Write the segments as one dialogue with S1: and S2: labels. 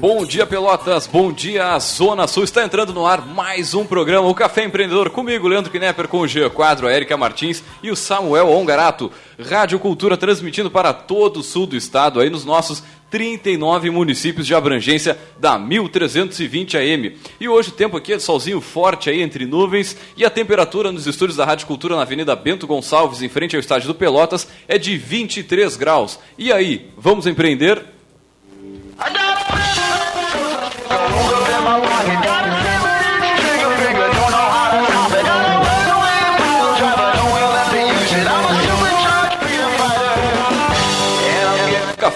S1: Bom dia, Pelotas. Bom dia, Zona Sul. Está entrando no ar mais um programa, o Café Empreendedor. Comigo, Leandro Knepper, com o Jean Quadro, a Erika Martins e o Samuel Ongarato. Rádio Cultura transmitindo para todo o sul do estado, aí nos nossos 39 municípios de abrangência da 1320 AM. E hoje o tempo aqui é de solzinho forte aí entre nuvens e a temperatura nos estúdios da Rádio Cultura na Avenida Bento Gonçalves, em frente ao estádio do Pelotas, é de 23 graus. E aí, vamos empreender?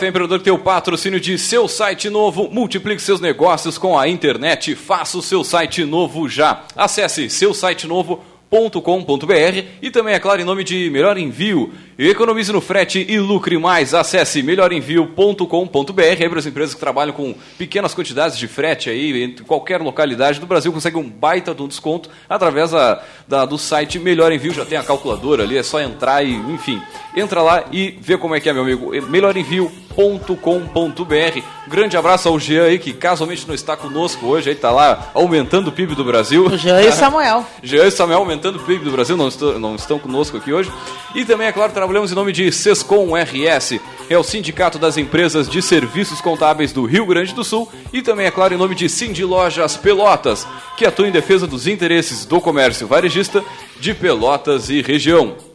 S1: Café Empreendedor tem o patrocínio de seu site novo. Multiplique seus negócios com a internet. Faça o seu site novo já. Acesse seu site novo melhorenvio.com.br e também, é claro, em nome de Melhor Envio. Economize no frete e lucre mais. Acesse melhorenvio.com.br. Aí para as empresas que trabalham com pequenas quantidades de frete aí, em qualquer localidade do Brasil, consegue um baita de um desconto através da, da, do site Melhor Envio. Já tem a calculadora ali, é só entrar e, enfim, entra lá e vê como é que é, meu amigo. Melhorenvio.com.br. Grande abraço ao Jean aí, que casualmente não está conosco hoje, aí está lá aumentando o PIB do Brasil.
S2: Jean e Samuel.
S1: Jean e Samuel aumentando o PIB do Brasil, não, não estão conosco aqui hoje. E também, é claro, trabalhamos em nome de Sescom RS, é o Sindicato das Empresas de Serviços Contábeis do Rio Grande do Sul. E também, é claro, em nome de Cindy Lojas Pelotas, que atua em defesa dos interesses do comércio varejista de Pelotas e região.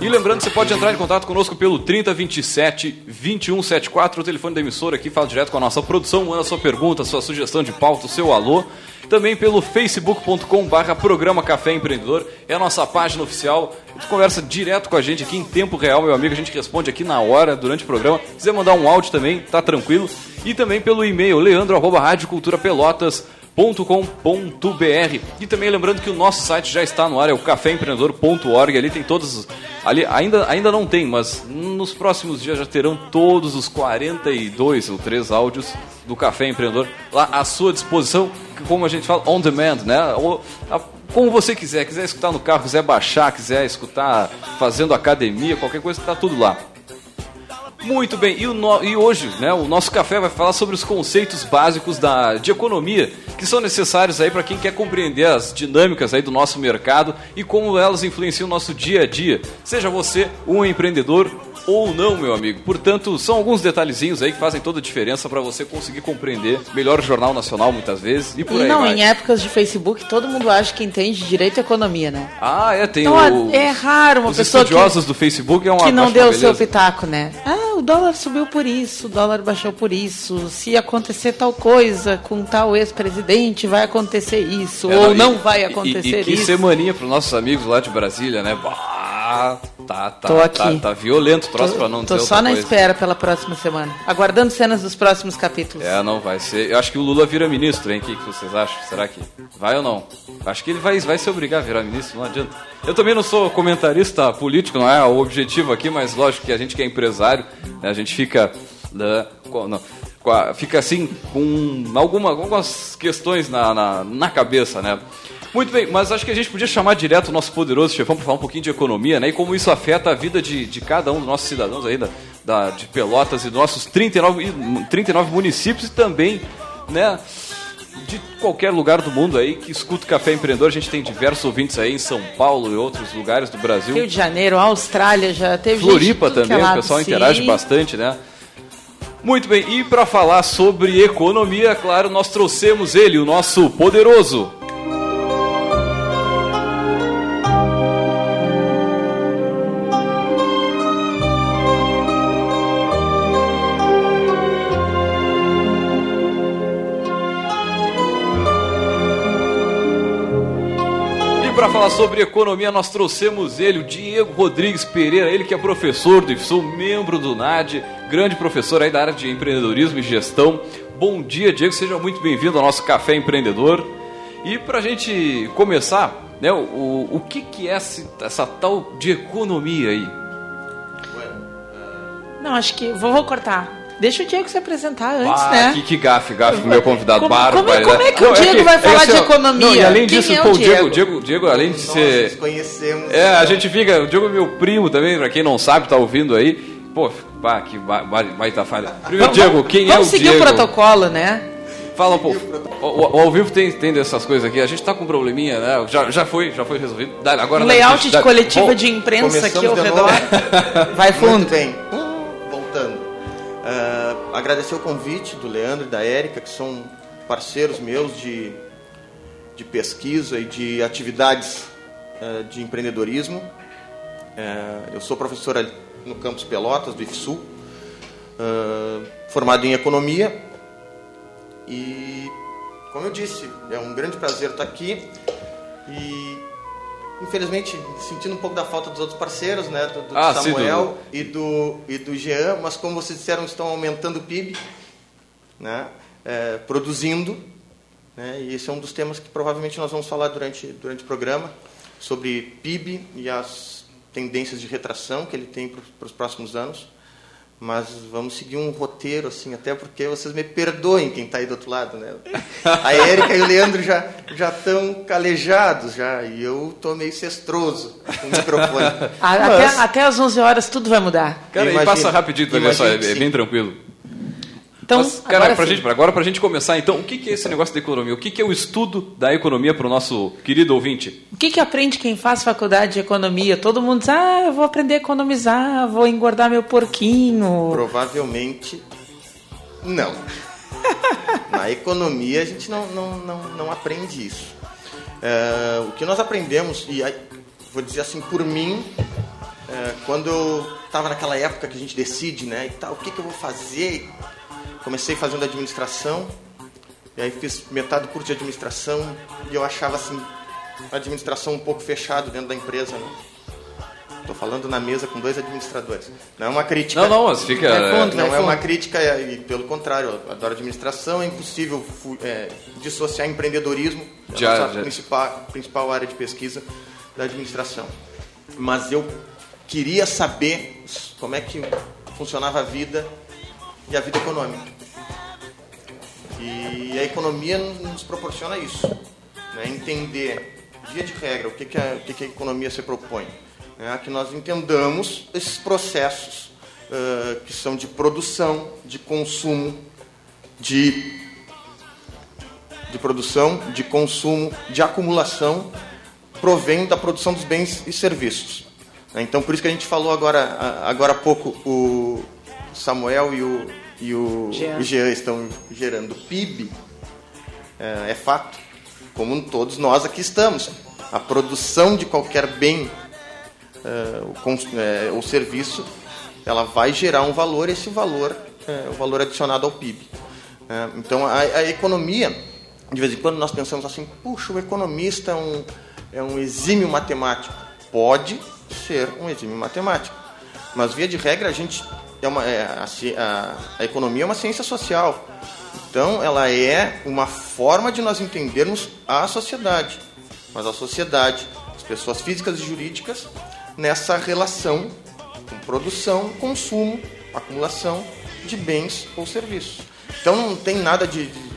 S1: E lembrando, você pode entrar em contato conosco pelo 3027 2174, o telefone da emissora aqui, fala direto com a nossa produção, manda sua pergunta, sua sugestão de pauta, o seu alô. Também pelo facebook.com barra programa Café Empreendedor, é a nossa página oficial. Você conversa direto com a gente aqui em tempo real, meu amigo, a gente responde aqui na hora, durante o programa. Se quiser mandar um áudio também, tá tranquilo. E também pelo e-mail leandro arroba radioculturapelotas.com caféempreendedor.com.br e também lembrando que o nosso site já está no ar, é o caféempreendedor.org, ali tem todos ali ainda, ainda não tem, mas nos próximos dias já terão todos os 42 ou 3 áudios do Café Empreendedor lá à sua disposição, como a gente fala, on demand, né? Ou, a, como você quiser, quiser escutar no carro, quiser baixar, quiser escutar fazendo academia, qualquer coisa, está tudo lá. Muito bem, e, no, e, hoje né, o nosso café vai falar sobre os conceitos básicos da, de economia que são necessários aí para quem quer compreender as dinâmicas aí do nosso mercado e como elas influenciam o nosso dia a dia. Seja você um empreendedor ou não, meu amigo. Portanto, são alguns detalhezinhos aí que fazem toda a diferença para você conseguir compreender melhor o Jornal Nacional muitas vezes e por
S2: e
S1: aí
S2: não,
S1: vai.
S2: em épocas de Facebook, todo mundo acha que entende direito à economia, né?
S1: Ah, é, tem
S2: então,
S1: o,
S2: é raro uma
S1: os
S2: pessoa
S1: estudiosos que, do Facebook é uma
S2: que não deu o seu pitaco, né? Ah, o dólar subiu por isso, o dólar baixou por isso. Se acontecer tal coisa com tal ex-presidente, vai acontecer isso
S1: É,
S2: ou
S1: e-
S2: não vai
S1: e-
S2: acontecer
S1: e, que
S2: isso.
S1: semaninha para nossos amigos lá de Brasília, né? Bah, tá, tá,
S2: Tô aqui.
S1: tá, tá violento o troço
S2: Tô,
S1: para não
S2: tô só na
S1: coisa.
S2: espera pela próxima semana, aguardando cenas dos próximos capítulos.
S1: É, não vai ser. Eu acho que o Lula vira ministro, hein? O que, que vocês acham? Será que vai ou não? Acho que ele vai, vai se obrigar a virar ministro, não adianta. Eu também não sou comentarista político, não é o objetivo aqui, mas lógico que a gente que é empresário, né, a gente fica. né, com- não, fica assim com alguma, algumas questões na, na, na cabeça, né? Muito bem, mas acho que a gente podia chamar direto o nosso poderoso chefão para falar um pouquinho de economia, né? E como isso afeta a vida de, de cada um dos nossos cidadãos aí, da, da- de Pelotas e dos nossos 39, e- 39 municípios e também, né? De qualquer lugar do mundo aí que escuta o Café Empreendedor, a gente tem diversos ouvintes aí em São Paulo e outros lugares do Brasil.
S2: Rio de Janeiro, Austrália, já teve
S1: Floripa
S2: é
S1: também, o
S2: lado,
S1: pessoal
S2: sim.
S1: interage bastante, né? Muito bem, e para falar sobre economia, claro, nós trouxemos ele, o nosso poderoso. Falar sobre economia, nós trouxemos ele, o Diego Rodrigues Pereira, ele que é professor do IFSUL, membro do NAD, grande professor aí da área de empreendedorismo e gestão. Bom dia, Diego, seja muito bem-vindo ao nosso Café Empreendedor. E para a gente começar, né, o, o que, que é esse- essa tal de economia aí?
S2: Não, acho que. Vou, vou cortar. Deixa o Diego se apresentar antes,
S1: Ah,
S2: né?
S1: que, que gafe, gafe com o meu convidado.
S2: Como-
S1: bárbaro.
S2: como é- como é que o
S1: Não,
S2: Diego vai falar de
S1: ó,
S2: economia?
S1: Não, e além
S2: Quem
S1: disso,
S2: é o
S1: pô, o Diego,
S2: Diego?
S1: Diego, Diego, além de
S3: Nós nos
S1: ser...
S3: conhecemos.
S1: É, a gente fica. O Diogo é meu primo também, pra quem não sabe, tá ouvindo aí. Pô, pá, que ba- ba- baita falha. Primeiro, Diego, quem é o
S2: Vamos seguir
S1: Diego?
S2: o protocolo, né?
S1: Fala um pouco. O, o- ao vivo tem, tem dessas coisas aqui. A gente tá com um probleminha, né? Já, já foi, já foi resolvido. Dá, agora
S2: Um
S1: dá-
S2: layout de
S1: dá-
S2: coletiva
S1: Bom,
S2: de imprensa aqui ao
S3: de
S2: redor. Vai fundo.
S3: Muito bem. Voltando. Ah, agradecer o convite do Leandro e da Érica, que são parceiros meus de, de pesquisa e de atividades ah, de empreendedorismo. Ah, eu sou professor no campus Pelotas, do IFSU, formado em economia. E, como eu disse, é um grande prazer estar aqui. E infelizmente sentindo um pouco da falta dos outros parceiros, né, do, do
S1: Ah, sim,
S3: Samuel e do e do Jean, mas como vocês disseram, estão aumentando o PIB, né, é, produzindo, né, e esse é um dos temas que provavelmente nós vamos falar durante durante o programa sobre PIB e as tendências de retração que ele tem para os próximos anos. Mas vamos seguir um roteiro, assim, até porque vocês me perdoem quem está aí do outro lado, né? A Érica e o Leandro já já estão calejados já, e eu tô meio cestroso com o microfone.
S2: A- Até,
S3: Mas-
S2: até às 11 horas tudo vai mudar.
S1: Cara, e
S3: Imagina-
S1: passa rapidinho, ver só, é, é bem tranquilo.
S2: Então,
S1: Mas, cara,
S2: agora
S1: pra
S2: sim.
S1: gente, agora pra gente começar, então, o que, que é esse negócio da economia? O que, que é o estudo da economia pro nosso querido ouvinte?
S2: O que, que aprende quem faz faculdade de economia? Todo mundo diz, ah, eu vou aprender a economizar, vou engordar meu porquinho.
S3: Provavelmente não. Na economia a gente não, não, não, não aprende isso. É, o que nós aprendemos, e aí, vou dizer assim por mim, é, quando eu estava naquela época que a gente decide, né, e tal, o que, que eu vou fazer? Comecei fazendo administração, e aí fiz metade do curso de administração, e eu achava assim, a administração um pouco fechado dentro da empresa, né? Estou falando na mesa com dois administradores. Não é uma crítica.
S1: Não, não, mas fica.
S2: Vai fundo,
S3: Não
S2: vai
S3: é uma crítica, e pelo contrário, eu adoro administração, é impossível é, dissociar empreendedorismo, é a
S1: Já-
S3: nossa
S1: já.
S3: Principal, principal área de pesquisa da administração. Mas eu queria saber como é que funcionava a vida e a vida econômica. E a economia nos proporciona isso, né? entender, via de regra, o que, que, a, o que, que a economia se propõe. Né? Que nós entendamos esses processos ah, que são de produção, de consumo, de, de produção, de consumo, de acumulação, provém da produção dos bens e serviços. né? Então, por isso que a gente falou agora, agora há pouco, o Samuel e o, e o
S2: Jean.
S3: Jean estão gerando PIB, é, é fato, como todos nós aqui estamos. A produção de qualquer bem é, o cons- é, ou serviço, ela vai gerar um valor, esse valor é o valor adicionado ao PIB. É, então, a, a economia, de vez em quando nós pensamos assim, puxa, o economista é um, é um exímio matemático. Pode ser um exímio matemático, mas via de regra a gente é uma, é, a, a- economia é uma ciência social. Então, ela é uma forma de nós entendermos a sociedade. Mas a sociedade, as pessoas físicas e jurídicas, nessa relação com produção, consumo, acumulação de bens ou serviços. Então, não tem nada de. de-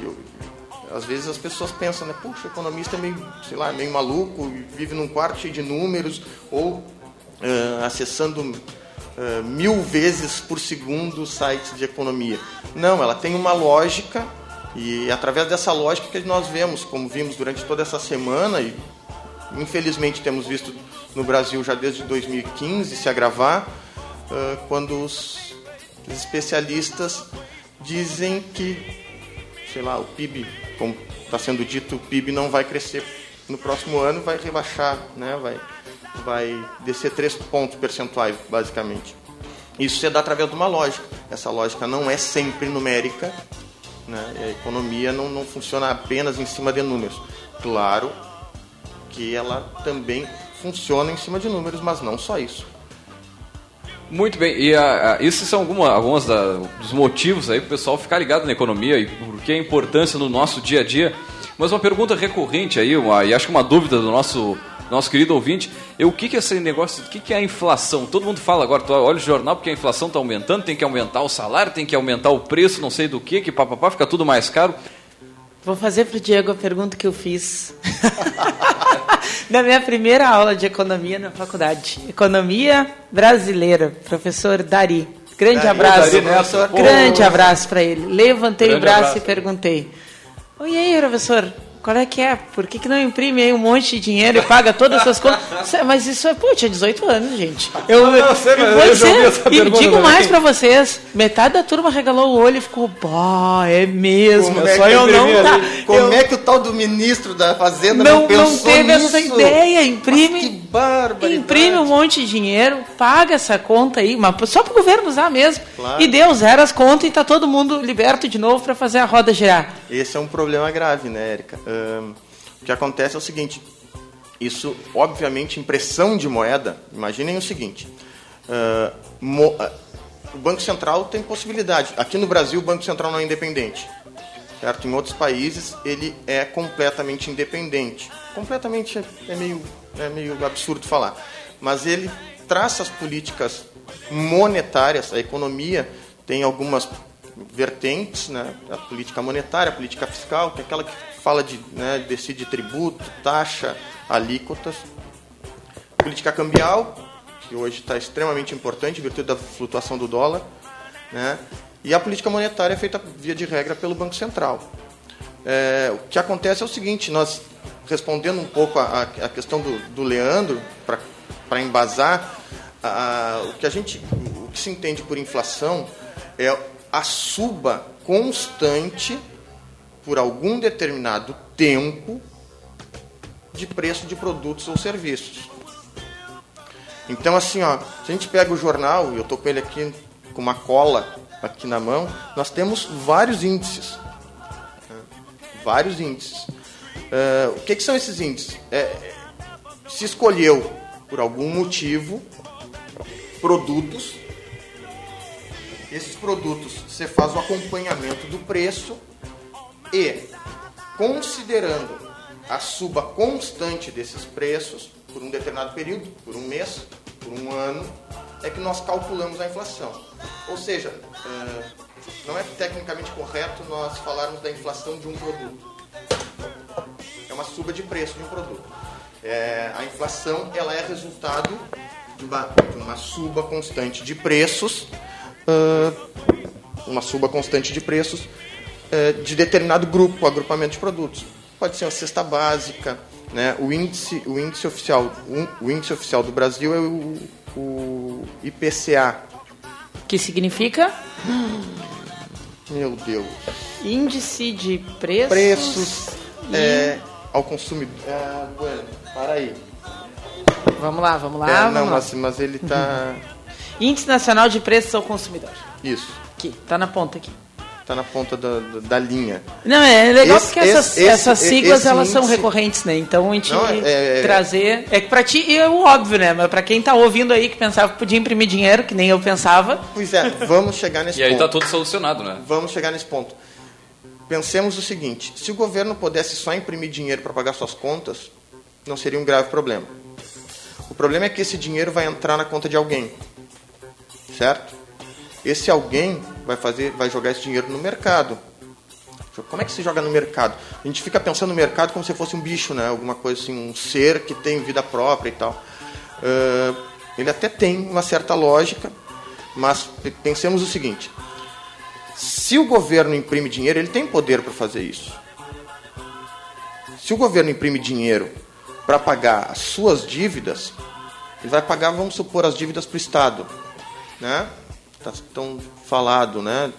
S3: às vezes as pessoas pensam, né? Puxa, economista é meio, sei lá, meio maluco, vive num quarto cheio de números, ou ah, acessando ah, mil vezes por segundo sites de economia. Não, ela tem uma lógica e é através dessa lógica que nós vemos, como vimos durante toda essa semana e infelizmente temos visto no Brasil já desde 2015 se agravar, ah, quando os especialistas dizem que, sei lá, o PIB, como está sendo dito, o PIB não vai crescer no próximo ano, vai rebaixar, né? vai, vai descer 3 pontos percentuais, basicamente. Isso se dá através de uma lógica. Essa lógica não é sempre numérica, né? A economia não, não funciona apenas em cima de números. Claro que ela também funciona em cima de números, mas não só isso.
S1: Muito bem, e a, a, esses são alguma, alguns da- dos motivos aí para o pessoal ficar ligado na economia e por que a importância no nosso dia a dia. Mas uma pergunta recorrente aí, uma, e acho que uma dúvida do nosso nosso querido ouvinte, eu, o que, que é esse negócio, o que, que é a inflação? Todo mundo fala agora, tu olha o jornal porque a inflação está aumentando, tem que aumentar o salário, tem que aumentar o preço, não sei do que, que papapá, fica tudo mais caro.
S2: Vou fazer para o Diego a pergunta que eu fiz na minha primeira aula de economia na faculdade. Economia brasileira, professor Dari. Grande Dari, abraço. Dari grande abraço para ele. Levantei grande o braço abraço. e perguntei: Oi, aí, professor, qual é que é? Por que, que não imprime aí um monte de dinheiro e paga todas essas contas? Mas isso é, pô, tinha 18 anos, gente. Eu, não, não sei, mas eu, já essa e digo também. mais para vocês: metade da turma regalou o olho e ficou, pá, é mesmo. Como é só eu não tá,
S3: Como eu, é que o tal do ministro da Fazenda
S2: não,
S3: não pensou
S2: Não teve
S3: nisso?
S2: essa ideia. Imprime, imprime um monte de dinheiro, paga essa conta aí, mas só para o governo usar mesmo. Claro. E deu zero as contas e está todo mundo liberto de novo para fazer a roda girar.
S3: Esse é um problema grave, né, Érica? O que acontece é o seguinte: isso, obviamente, impressão de moeda. Imaginem o seguinte: uh, mo, uh, o Banco Central tem possibilidade. Aqui no Brasil, o Banco Central não é independente. Certo? Em outros países, ele é completamente independente. Completamente é, é meio, é meio absurdo falar. Mas ele traça as políticas monetárias, a economia tem algumas vertentes, né? a política monetária, a política fiscal, que é aquela que fala de né, decide tributo, taxa, alíquotas. Política cambial, que hoje está extremamente importante em virtude da flutuação do dólar. Né? E a política monetária é feita, via de regra, pelo Banco Central. É, o que acontece é o seguinte, nós, respondendo um pouco a, a questão do, do Leandro, para embasar, a, o, que a gente, o que se entende por inflação é a suba constante por algum determinado tempo de preço de produtos ou serviços. Então, assim, ó, se a gente pega o jornal, e eu estou com ele aqui com uma cola aqui na mão, nós temos vários índices. Vários índices. Uh, o que, que, são esses índices? É, se escolheu, por algum motivo, produtos. Esses produtos, você faz o acompanhamento do preço e, considerando a suba constante desses preços por um determinado período, por um mês, por um ano, é que nós calculamos a inflação. Ou seja, eh, não é tecnicamente correto nós falarmos da inflação de um produto. É uma suba de preço de um produto. É, a inflação ela é resultado de uma, de uma suba constante de preços, uma suba constante de preços é, de determinado grupo, agrupamento de produtos. Pode ser uma cesta básica, né? O índice, o índice oficial, o índice oficial do Brasil é o, o IPCA.
S2: Que significa?
S3: Meu Deus.
S2: Índice de preços.
S3: Preços e... é, ao consumidor. É, bueno, para aí.
S2: Vamos lá, vamos lá.
S3: É,
S2: vamos
S3: não,
S2: lá.
S3: Mas, mas ele está.
S2: Índice Nacional de Preços ao Consumidor.
S3: Isso.
S2: Aqui, tá na ponta aqui
S3: está na ponta da, da, linha.
S2: Não, é legal esse, porque essas, esse, essas siglas elas índice... são recorrentes, né? Então a gente Não, é, é, trazer. É que para ti é o óbvio, né? Mas para quem está ouvindo aí que pensava que podia imprimir dinheiro, que nem eu pensava.
S3: Pois é, vamos chegar nesse
S1: e
S3: ponto.
S1: E aí está tudo solucionado, né?
S3: Vamos chegar nesse ponto. Pensemos o seguinte: se o governo pudesse só imprimir dinheiro para pagar suas contas, não seria um grave problema. O problema é que esse dinheiro vai entrar na conta de alguém, certo? Esse alguém vai fazer, vai jogar esse dinheiro no mercado. Como é que se joga no mercado? A gente fica pensando no mercado como se fosse um bicho, né? Alguma coisa assim, um ser que tem vida própria e tal. Uh, ele até tem uma certa lógica, mas pensemos o seguinte: se o governo imprime dinheiro, ele tem poder para fazer isso. Se o governo imprime dinheiro para pagar as suas dívidas, ele vai pagar, vamos supor, as dívidas para o Estado, né? Está tão falado, né?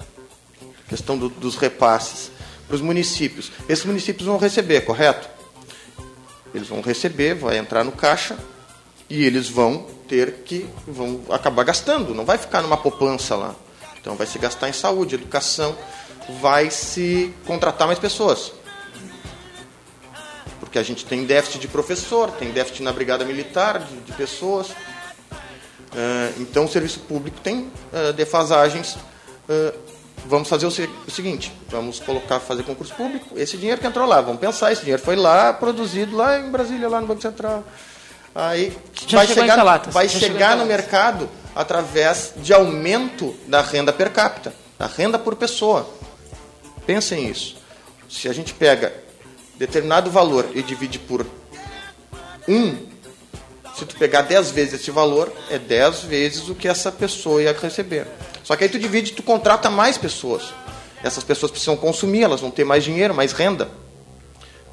S3: A questão do, dos repasses para os municípios. Esses municípios vão receber, correto? Eles vão receber, vai entrar no caixa e eles vão ter que vão acabar gastando, não vai ficar numa poupança lá. Então vai se gastar em saúde, educação, vai se contratar mais pessoas. Porque a gente tem déficit de professor, tem déficit na brigada militar de, de pessoas. Uh, então, o serviço público tem uh, defasagens. Uh, vamos fazer o, se o, seguinte: vamos colocar, fazer concurso público. Esse dinheiro que entrou lá, vamos pensar, esse dinheiro foi lá produzido lá em Brasília, lá no Banco Central. Aí
S2: Já
S3: vai chegar, vai chegar no mercado através de aumento da renda per capita, da renda por pessoa. Pensem nisso. Se a gente pega determinado valor e divide por 1, se tu pegar 10 vezes esse valor, é 10 vezes o que essa pessoa ia receber. Só que aí tu divide, tu contrata mais pessoas. Essas pessoas precisam consumir, elas vão ter mais dinheiro, mais renda.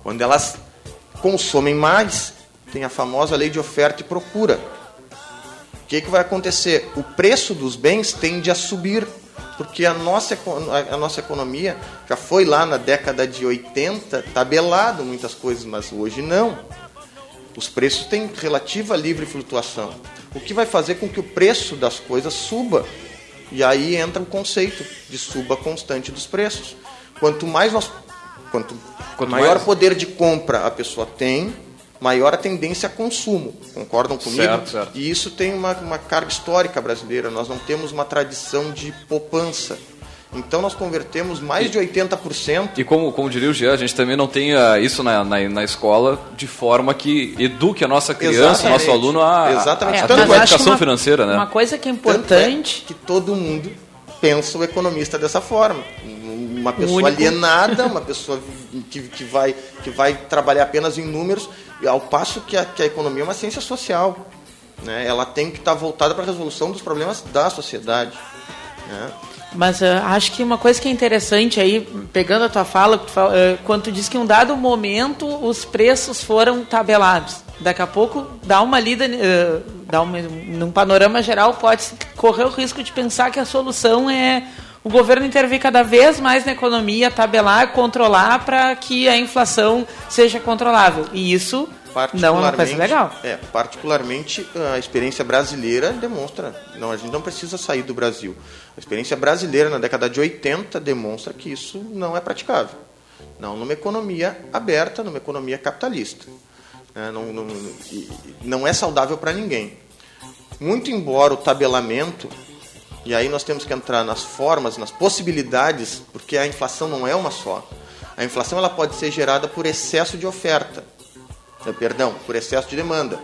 S3: Quando elas consomem mais, tem a famosa lei de oferta e procura. O que, que vai acontecer? O preço dos bens tende a subir, porque a nossa, a nossa economia já foi lá na década de 80 tabelado muitas coisas, mas hoje não. Os preços têm relativa livre flutuação, o que vai fazer com que o preço das coisas suba. E aí entra o conceito de suba constante dos preços. Quanto mais nós, quanto,
S1: Quanto
S3: maior
S1: mais-
S3: poder de compra a pessoa tem, maior a tendência a consumo. Concordam comigo?
S1: Certo, certo.
S3: E isso tem uma, uma carga histórica brasileira. Nós não temos uma tradição de poupança. Então nós convertemos mais de 80%.
S1: E como, como diria o Jean, a gente também não tem isso na, na, na escola de forma que eduque a nossa criança, o nosso
S3: Exatamente.
S1: aluno a,
S3: Exatamente.
S1: a, a
S3: Tanto é
S1: uma educação
S2: uma-
S1: financeira, né?
S2: Uma coisa que é
S3: é
S2: importante.
S3: que todo mundo pensa o economista dessa forma. Uma pessoa
S2: único.
S3: alienada, uma pessoa que, que, vai, que vai trabalhar apenas em números, e ao passo que a, que a economia é uma ciência social. Né? Ela tem que estar voltada para a resolução dos problemas da sociedade. Né?
S2: Mas ah, acho que uma coisa que é interessante aí, pegando a tua fala, ah, quando tu diz que em um dado momento os preços foram tabelados. Daqui a pouco dá uma lida, ah, dá uma, num panorama geral, pode correr o risco de pensar que a solução é o governo intervir cada vez mais na economia, tabelar, controlar para que a inflação seja controlável. E isso não é uma coisa legal.
S3: É, particularmente a experiência brasileira demonstra. Não, a gente não precisa sair do Brasil. A experiência brasileira na década de 80 demonstra que isso não é praticável. Não numa economia aberta, numa economia capitalista. É, não, não, não é saudável para ninguém. Muito embora o tabelamento, e aí nós temos que entrar nas formas, nas possibilidades, porque a inflação não é uma só. A inflação ela pode ser gerada por excesso de oferta. Eh, perdão, por excesso de demanda.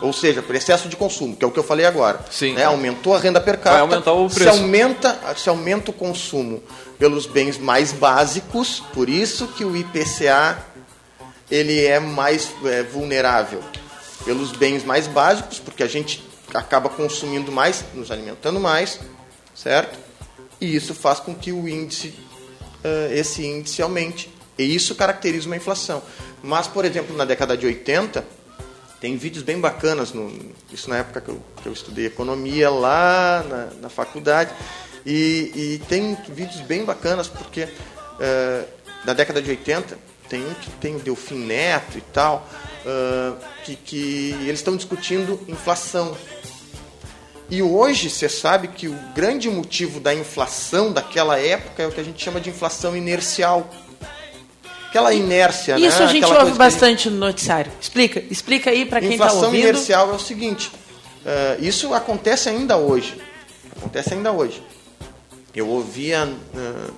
S3: Ou seja, por excesso de consumo, que é o que eu falei agora.
S1: Sim.
S3: Né? Aumentou a renda per capita.
S1: Vai aumentar o
S3: Se
S1: preço.
S3: aumenta, se aumenta o consumo pelos bens mais básicos, por isso que o IPCA ele é mais é, vulnerável. Pelos bens mais básicos, porque a gente acaba consumindo mais, nos alimentando mais, certo? E isso faz com que o índice, eh, esse índice aumente. E isso caracteriza uma inflação. Mas, por exemplo, na década de 80, tem vídeos bem bacanas, no, isso na época que eu, que eu estudei economia lá na, na faculdade, e, e tem vídeos bem bacanas, porque eh, na década de 80 tem um que tem o Delfim Neto e tal, ah, que, que eles estão discutindo inflação. E hoje você sabe que o grande motivo da inflação daquela época é o que a gente chama de inflação inercial. Aquela inércia, né?
S2: Isso a gente
S3: Aquela
S2: ouve
S3: a gente-
S2: bastante no noticiário. Explica, explica aí para quem está
S3: Inflação
S2: ouvindo.
S3: inercial é o seguinte: eh, isso acontece ainda hoje. Acontece ainda hoje. Eu ouvia eh,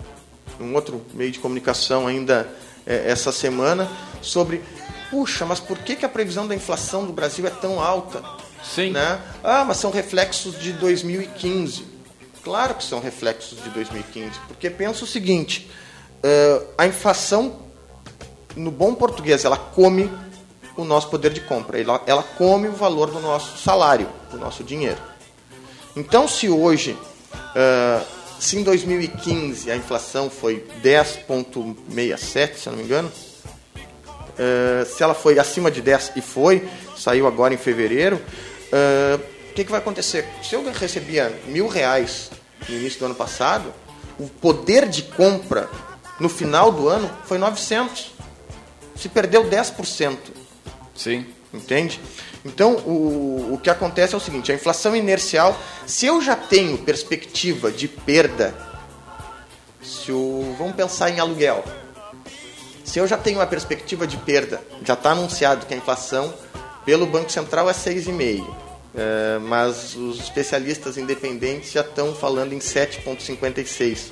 S3: num outro meio de comunicação ainda eh, essa semana sobre, puxa, mas por que, que a previsão da inflação do Brasil é tão alta?
S1: Sim.
S3: Né? Ah, mas são reflexos de 2015. Claro que são reflexos de 2015, porque pensa o seguinte: eh, a inflação no bom português, ela come o nosso poder de compra, ela, ela come o valor do nosso salário, do nosso dinheiro. Então, se hoje, ah, se em 2015 a inflação foi 10,67, se eu não me engano, ah, se ela foi acima de 10 e foi, saiu agora em fevereiro, o que, que vai acontecer? Se eu recebia mil reais no início do ano passado, o poder de compra no final do ano foi 900 se perdeu 10%,
S1: Sim.
S3: entende? Então, o, o que acontece é o seguinte, a inflação inercial, se eu já tenho perspectiva de perda, se o, vamos pensar em aluguel, se eu já tenho uma perspectiva de perda, já está anunciado que a inflação pelo Banco Central é 6,5%, é, mas os especialistas independentes já estão falando em 7,56%, se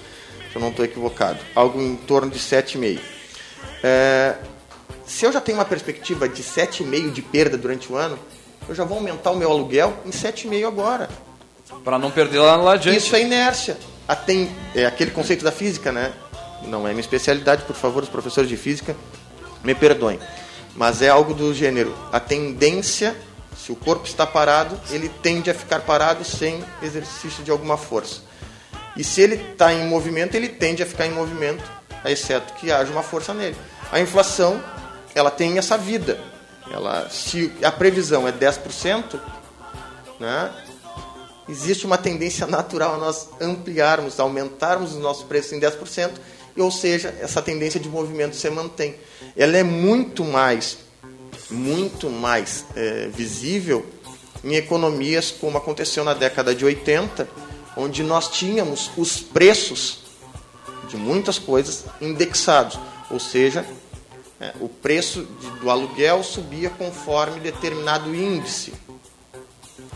S3: eu não estou equivocado, algo em torno de 7,5%. É, se eu já tenho uma perspectiva de 7,5% de perda durante o ano, eu já vou aumentar o meu aluguel em 7,5 agora.
S1: Para não perder lá, lá adiante.
S3: Isso é inércia. A tem, é aquele conceito da física, né? Não é minha especialidade, por favor, os professores de física me perdoem. Mas é algo do gênero. A tendência, se o corpo está parado, ele tende a ficar parado sem exercício de alguma força. E se ele está em movimento, ele tende a ficar em movimento, exceto que haja uma força nele. A inflação, ela tem essa vida. Ela, se a previsão é 10%, né, existe uma tendência natural a nós ampliarmos, aumentarmos os nossos preços em 10%, ou seja, essa tendência de movimento se mantém. Ela é muito mais, muito mais é, visível em economias como aconteceu na década de 80, onde nós tínhamos os preços de muitas coisas indexados, ou seja, é, o preço de, do aluguel subia conforme determinado índice.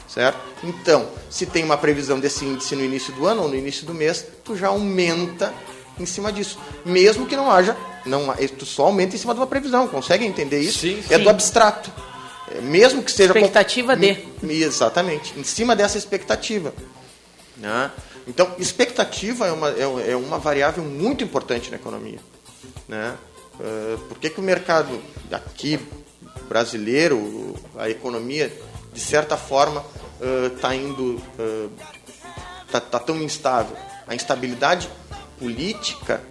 S3: Certo? Então, se tem uma previsão desse índice no início do ano ou no início do mês, tu já aumenta em cima disso. Mesmo que não haja, não, tu só aumenta em cima de uma previsão. Consegue entender isso?
S1: Sim,
S3: é
S2: sim.
S3: do abstrato. É, mesmo que seja.
S2: Expectativa de.
S3: Exatamente. Em cima dessa expectativa. Né? Então, expectativa é uma, é, é uma variável muito importante na economia. Né? Uh, por que, que o mercado aqui brasileiro, a economia, de certa forma, está indo. está tá tão instável? A instabilidade política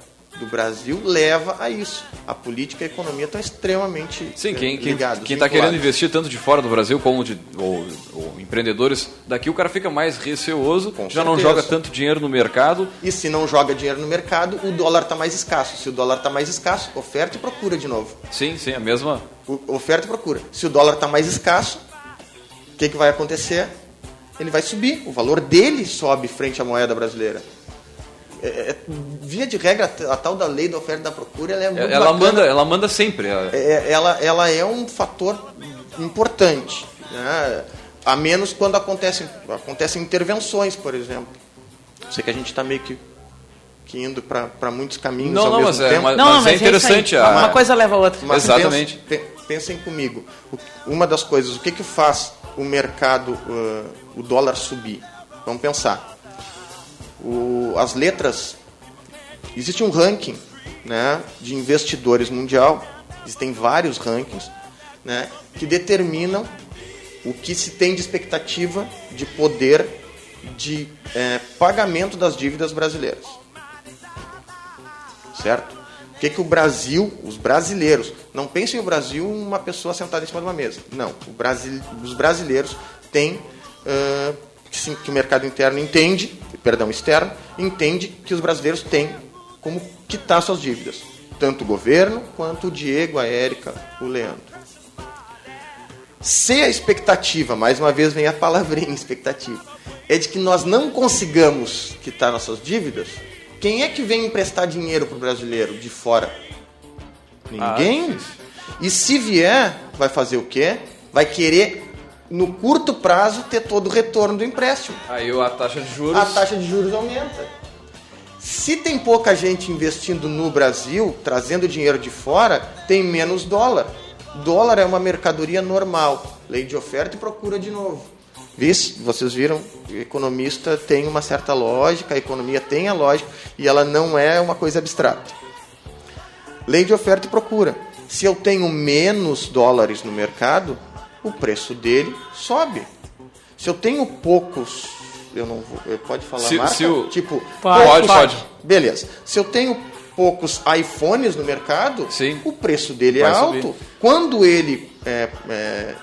S3: do Brasil leva a isso. A política e a economia estão extremamente
S1: Sim, quem
S3: eh, ligados.
S1: quem está querendo investir tanto de fora do Brasil como de ou, ou empreendedores daqui, o cara fica mais receoso,
S3: Com
S1: já não
S3: certeza.
S1: joga tanto dinheiro no mercado.
S3: E se não joga dinheiro no mercado, o dólar está mais escasso. Se o dólar está mais escasso, oferta e procura de novo.
S1: Sim, sim, a mesma.
S3: O- Oferta e procura. Se o dólar está mais escasso, o que, que vai acontecer? Ele vai subir. O valor dele sobe frente à moeda brasileira. É- é- via de regra, a tal da lei da oferta e da procura, ela é muito
S1: Ela
S3: bacana.
S1: manda, ela manda sempre. ela-
S3: É- ela, ela é um fator importante. Né? A menos quando acontecem, acontecem intervenções, por exemplo. Sei que a gente está meio que, que indo para muitos caminhos
S1: Não,
S3: ao
S1: não,
S3: mesmo
S1: mas é
S3: tempo.
S1: uma-
S2: Não,
S1: Mas é
S2: mas, é
S1: interessante
S2: aí.
S1: a-
S2: Uma coisa leva a outra.
S3: Mas
S1: Exatamente.
S3: Pensem, pe- pensem comigo. Uma das coisas, o que, que faz o mercado, uh, o dólar subir? Vamos pensar. O- as letras. Existe um ranking né, de investidores mundial, existem vários rankings, né, que determinam o que se tem de expectativa de poder de eh, pagamento das dívidas brasileiras certo? O que, que o Brasil, os brasileiros, não pensem o Brasil uma pessoa sentada em cima de uma mesa. Não, Brasil, os brasileiros têm ah, que, que o mercado interno entende, perdão, externo, entende que os brasileiros têm como quitar suas dívidas. Tanto o governo quanto o Diego, a Érica, o Leandro. Se a expectativa, mais uma vez vem a palavrinha expectativa, é de que nós não consigamos quitar nossas dívidas, quem é que vem emprestar dinheiro para o brasileiro de fora? Ninguém.
S1: Ah,
S3: e se vier, vai fazer o quê? Vai querer, no curto prazo, ter todo o retorno do empréstimo.
S1: Aí a taxa de juros.
S3: A taxa de juros aumenta. Se tem pouca gente investindo no Brasil, trazendo dinheiro de fora, tem menos dólar. Dólar é uma mercadoria normal. Lei de oferta e procura de novo. Vice, vocês viram, o economista tem uma certa lógica, a economia tem a lógica e ela não é uma coisa abstrata. Lei de oferta e procura. Se eu tenho menos dólares no mercado, o preço dele sobe. Se eu tenho poucos, eu não vou, eu pode falar
S1: Se-
S3: marca?
S1: se o-
S3: tipo,
S2: Pode,
S1: Pode,
S2: pode.
S1: pode.
S3: Beleza. Se eu tenho poucos iPhones no mercado,
S1: Sim.
S3: o preço dele é alto.
S1: subir.
S3: Quando ele é, é,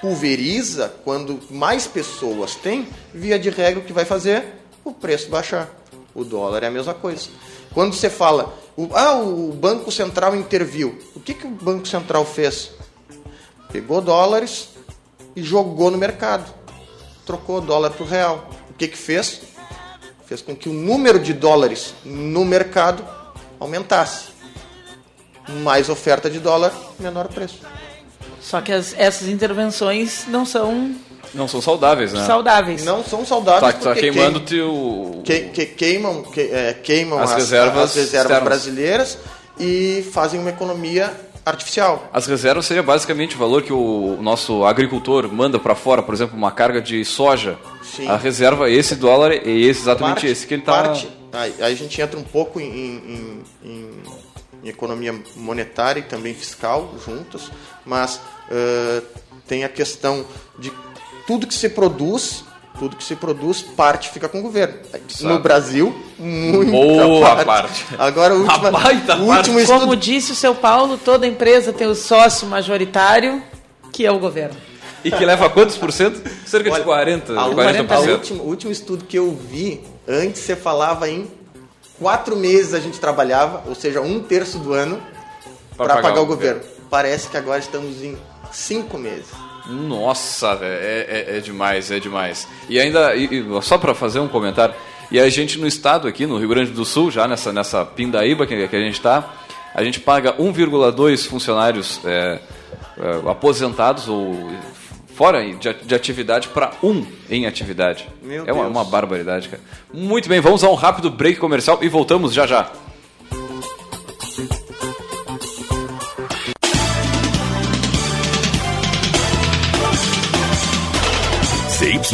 S3: pulveriza, quando mais pessoas têm, via de regra o que vai fazer? O preço baixar. O dólar é a mesma coisa. Quando você fala, o, ah, o Banco Central interviu. O que, que o Banco Central fez? Pegou dólares e jogou no mercado. Trocou o dólar para o real. O que, que fez? Fez com que o número de dólares no mercado aumentasse. Mais oferta de dólar, menor preço.
S2: Só que as- essas intervenções não são
S1: Não são saudáveis, né?
S2: saudáveis.
S3: Não são saudáveis
S1: Tá, tá queimando
S3: queim-
S1: teu.
S3: que- que- queimam, que- é, queimam
S1: As
S3: as,
S1: reservas
S3: as reservas brasileiras e fazem uma economia artificial.
S1: As reservas seria basicamente o valor que o nosso agricultor manda para fora, por exemplo, uma carga de soja.
S3: Sim.
S1: A reserva, esse dólar, é esse, exatamente
S3: Parte-
S1: esse que ele está...
S3: parte- aí, aí a gente entra um pouco em, em- em- em economia monetária e também fiscal juntos, mas ãh, tem a questão de tudo que se produz, tudo que se produz, parte fica com o governo. No Brasil, muita
S1: Boa parte.
S3: Agora, o último, o
S1: parte.
S3: último estudo
S2: Como disse o seu Paulo, toda empresa tem o sócio majoritário, que é o governo.
S1: E que leva quantos por cento? Cerca de
S3: Olha,
S1: 40,
S3: a
S1: 40%.
S3: a última- o último estudo que eu vi, antes você falava em quatro meses a gente trabalhava, ou seja, um terço do ano, para
S1: pagar
S3: pagar,
S1: o
S3: o governo. Parece que agora estamos em cinco meses.
S1: Nossa, é, é- é demais, é demais. E ainda, e- e só para fazer um comentário, e a gente no estado aqui, no Rio Grande do Sul, já nessa, nessa pindaíba que, que a gente está, a gente paga 1,2 funcionários é, é, aposentados ou fora de, de atividade para um em atividade.
S3: Meu
S1: é uma, uma barbaridade, cara. Muito bem, vamos a um rápido break comercial e voltamos já já.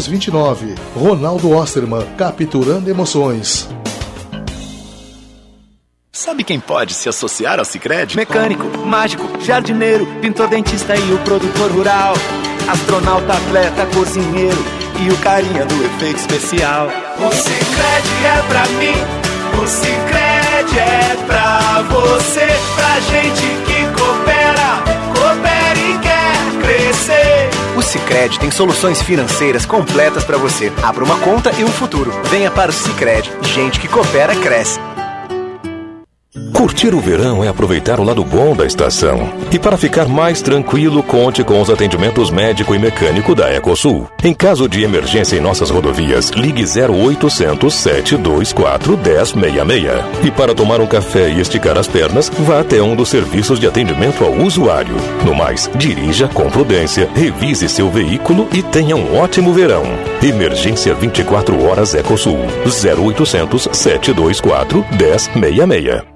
S4: 0329. Ronaldo Osterman, capturando emoções.
S5: Sabe quem pode se associar ao Cicred? Mecânico, mágico, jardineiro, pintor dentista e o produtor rural. Astronauta, atleta, cozinheiro e o carinha do efeito especial.
S6: O Cicred é pra mim, o Cicred é pra você, pra gente
S5: Cicred tem soluções financeiras completas para você. Abra uma conta e um futuro. Venha para o Cicred. Gente que coopera cresce.
S7: Curtir o verão é aproveitar o lado bom da estação. E para ficar mais tranquilo, conte com os atendimentos médico e mecânico da Ecosul. Em caso de emergência em nossas rodovias, ligue 0800 724 1066. E para tomar um café e esticar as pernas, vá até um dos serviços de atendimento ao usuário. No mais, dirija com prudência, revise seu veículo e tenha um ótimo verão. Emergência 24 horas Ecosul. 0800 724 1066.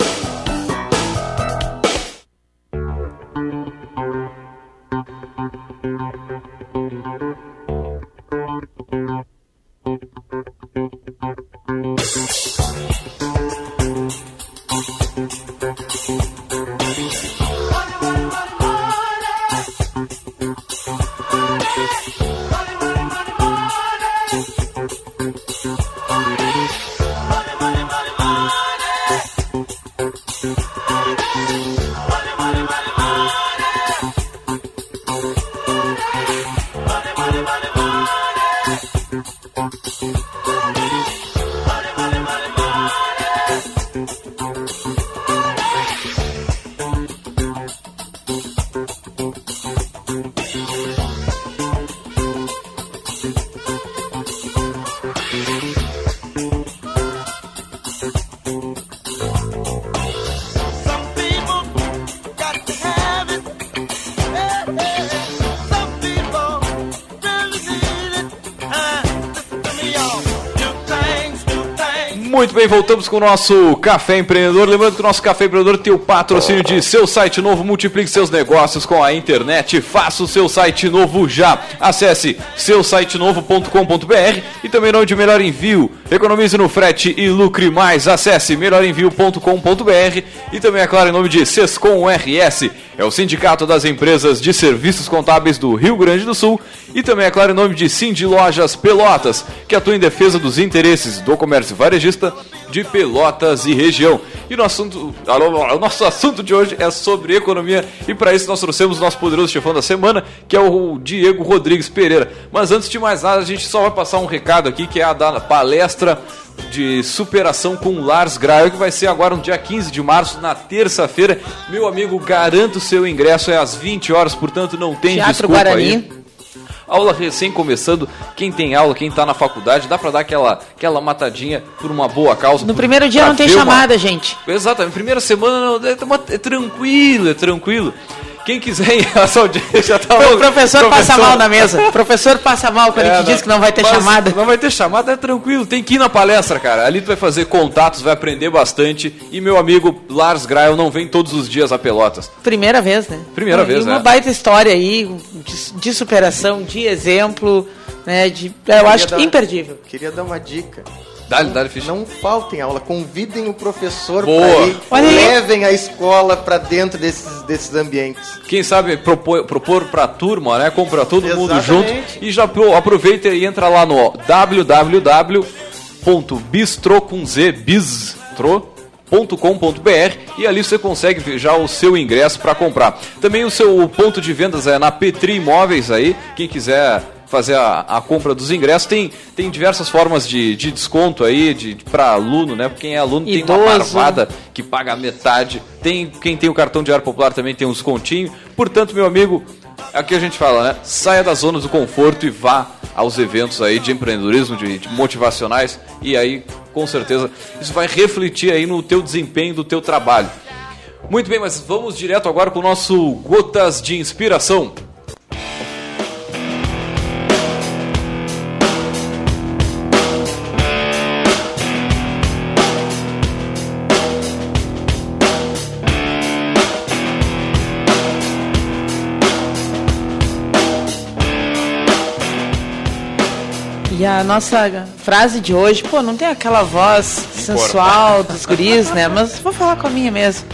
S1: Muito bem, voltamos com o nosso Café Empreendedor. Lembrando que o nosso Café Empreendedor tem o patrocínio de seu site novo. Multiplique seus negócios com a internet. Faça o seu site novo já. Acesse seusitenovo.com.br e também onde melhor envio. Economize no frete e lucre mais. Acesse melhorenvio.com.br e também, é claro, em nome de Sescom RS. É o Sindicato das Empresas de Serviços Contábeis do Rio Grande do Sul. E também, é claro, em nome de Cindy Lojas Pelotas, que atua em defesa dos interesses do comércio varejista de Pelotas e região. E no assunto, o nosso assunto de hoje é sobre economia e para isso nós trouxemos o nosso poderoso chefão da semana, que é o Diego Rodrigues Pereira. Mas antes de mais nada, a gente só vai passar um recado aqui, que é a da palestra de superação com Lars Graio, que vai ser agora no dia 15 de março, na terça-feira. Meu amigo, garanto o seu ingresso é às 20 horas, portanto não tem
S2: Teatro
S1: desculpa
S2: Guarani.
S1: aí. Aula recém começando, quem tem aula, quem tá na faculdade, dá pra dar aquela, aquela matadinha por uma boa causa.
S2: No
S1: por-
S2: primeiro dia não tem
S1: ver uma-
S2: chamada, gente.
S1: Exatamente, primeira semana é, uma- é tranquilo, é tranquilo. Quem quiser, essa audiência já tá
S2: O professor passa mal na mesa. O professor passa mal quando
S1: É,
S2: a gente
S1: não.
S2: diz que não vai ter chamada.
S1: Não vai ter chamada, é tranquilo. Tem que ir na palestra, cara. Ali tu vai fazer contatos, vai aprender bastante. E meu amigo Lars Grael não vem todos os dias a Pelotas.
S2: Primeira vez, né?
S1: Primeira
S2: E
S1: vez,
S2: Uma
S1: né?
S2: baita história aí, de, de superação, de exemplo, né? De, eu acho
S3: dar-
S2: imperdível.
S3: Queria dar uma dica.
S1: Dá-lhe, dá-lhe ficha.
S3: Não faltem aula, convidem o professor
S1: Boa.
S3: para ir,
S2: Olha aí.
S3: levem a escola para dentro desses, desses ambientes.
S1: Quem sabe propor, propor pra turma, né? Compra todo mundo junto.
S3: Exatamente.
S1: E já pro- aproveita e entra lá no www.bistro com Z, bistro, .com.br e ali você consegue ver já o seu ingresso para comprar. Também o seu ponto de vendas é na Petri Imóveis aí, quem quiser fazer a, a compra dos ingressos, tem, tem diversas formas de, de desconto aí, de, para aluno, né? Quem é aluno tem uma
S2: Idoso.
S1: marvada que paga metade. Tem quem tem o cartão de ar popular também tem uns continhos. Portanto, meu amigo, aqui a gente fala, né? Saia da zona do conforto e vá aos eventos aí de empreendedorismo, de, de motivacionais e aí, com certeza, isso vai refletir aí no teu desempenho do teu trabalho. Muito bem, mas vamos direto agora com o nosso Gotas de Inspiração.
S2: E a nossa frase de hoje, pô, não tem aquela voz sensual dos guris, né? Mas vou falar com a minha mesmo.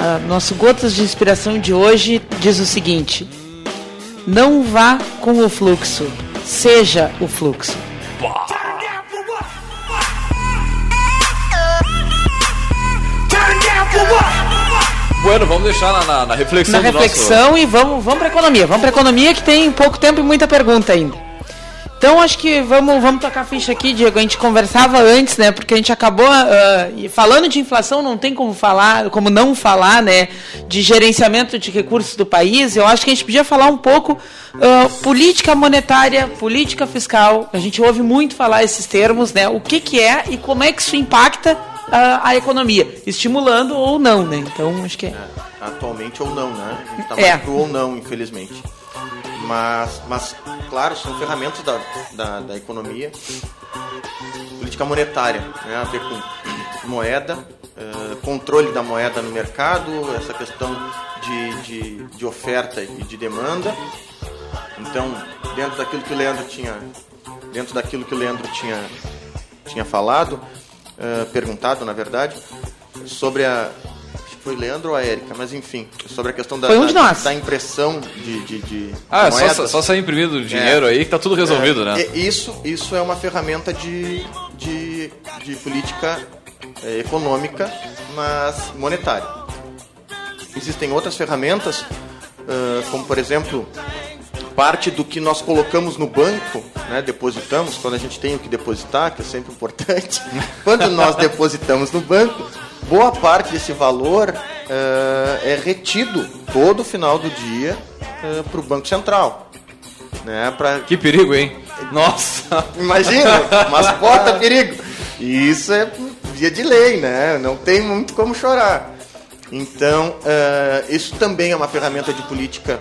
S2: Ah, nosso Gotas de Inspiração de hoje diz o seguinte: Não vá com o fluxo, seja o fluxo.
S1: Bueno, vamos deixar na, na- na reflexão
S2: Na reflexão e vamos, vamos para economia. Vamos para economia que tem pouco tempo e muita pergunta ainda. Então acho que vamos, vamos tocar a ficha aqui, Diego. A gente conversava antes, né? Porque a gente acabou e falando de inflação, não tem como falar, como não falar, né? De gerenciamento de recursos do país. Eu acho que a gente podia falar um pouco ah, política monetária, política fiscal. A gente ouve muito falar esses termos, né? O que que é e como é que isso impacta ah, a economia, estimulando ou não, né? Então acho que é.
S3: Atualmente ou não, né? A gente tá
S2: É.
S3: mais pro ou não, infelizmente. Mas, mas claro, são ferramentas da, da, da economia. Política monetária, né? A ver com moeda, eh, controle da moeda no mercado, essa questão de, de, de oferta e de demanda. Então, dentro daquilo que o Leandro tinha, dentro daquilo que o Leandro tinha, tinha falado, eh, perguntado, na verdade, sobre a foi Leandro ou a Érica, mas enfim, sobre a questão da,
S2: Foi um de
S3: da,
S2: nós.
S3: da impressão de, de, de
S1: Ah, é
S3: moedas.
S1: só, só sair imprimindo dinheiro aí que tá tudo resolvido,
S3: É,
S1: né?
S3: e- Isso, isso é uma ferramenta de, de, de política eh, econômica, mas monetária. Existem outras ferramentas, ah, como por exemplo, parte do que nós colocamos no banco, né, depositamos, quando a gente tem o que depositar, que é sempre importante, quando nós depositamos no banco, boa parte desse valor ah, é retido todo final do dia para o Banco Central. Né, pra,
S1: Que perigo, hein? Nossa!
S3: Imagina, mas porta perigo. E isso é via de lei, né? Não tem muito como chorar. Então, eh, isso também é uma ferramenta de política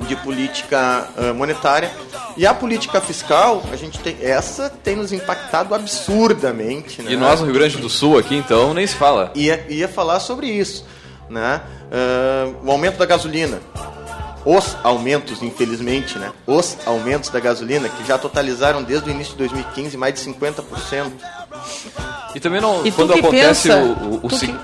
S3: de política monetária. E a política fiscal, a gente tem essa tem nos impactado absurdamente, né?
S1: E nós no Rio Grande do Sul aqui, então, nem se fala.
S3: ia, ia falar sobre isso, né? Ah, o aumento da gasolina, os aumentos, infelizmente, né? Os aumentos da gasolina que já totalizaram desde o início de 2015 mais de 50%.
S1: E também não,
S2: E
S1: quando
S2: que
S1: acontece
S2: pensa,
S1: o, o, o
S2: tu
S1: se-
S2: que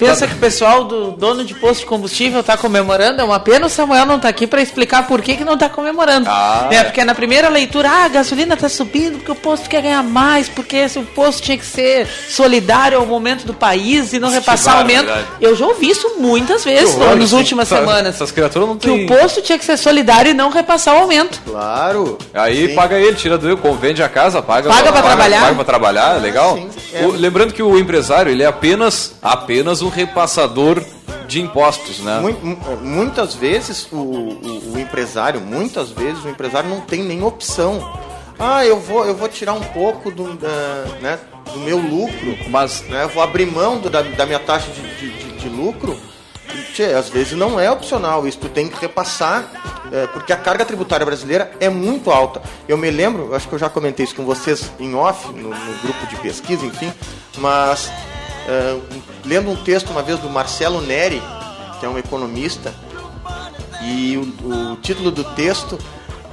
S2: pensa que o pessoal do dono de posto de combustível está comemorando, é uma pena o Samuel não tá aqui para explicar por que, que não está comemorando.
S1: Ah,
S2: é,
S1: é.
S2: porque na primeira leitura, ah, a gasolina está subindo porque o posto quer ganhar mais, porque esse, o posto tinha que ser solidário ao momento do país e não repassar aumento.
S1: barbaridade.
S2: Eu já ouvi isso muitas vezes
S1: Que horror,
S2: nas últimas
S1: Essa-
S2: semanas.
S1: Essas criaturas não
S2: Que
S1: têm...
S2: o posto tinha que ser solidário e não repassar o aumento.
S3: Claro.
S1: Aí
S3: sim.
S1: paga ele, tira do eu, vende a casa, paga,
S2: Paga pra trabalhar.
S1: Paga pra trabalhar, legal.
S3: sim, é.
S1: O- lembrando que o empresário, ele é apenas, apenas um repassador de impostos, né?
S3: Mu- Muitas vezes o, o- o empresário, muitas vezes o empresário não tem nem opção. Ah, eu vou, eu vou tirar um pouco do, da- né, do meu lucro,
S1: Mas
S3: né, vou abrir mão do- da, da minha taxa de, de- de- de lucro. Tchê, às vezes não é opcional, isso tu tem que repassar, é, porque a carga tributária brasileira é muito alta. Eu me lembro, acho que eu já comentei isso com vocês em off, no, no grupo de pesquisa, enfim, mas é, lendo um texto uma vez do Marcelo Neri, que é um economista, e o, o título do texto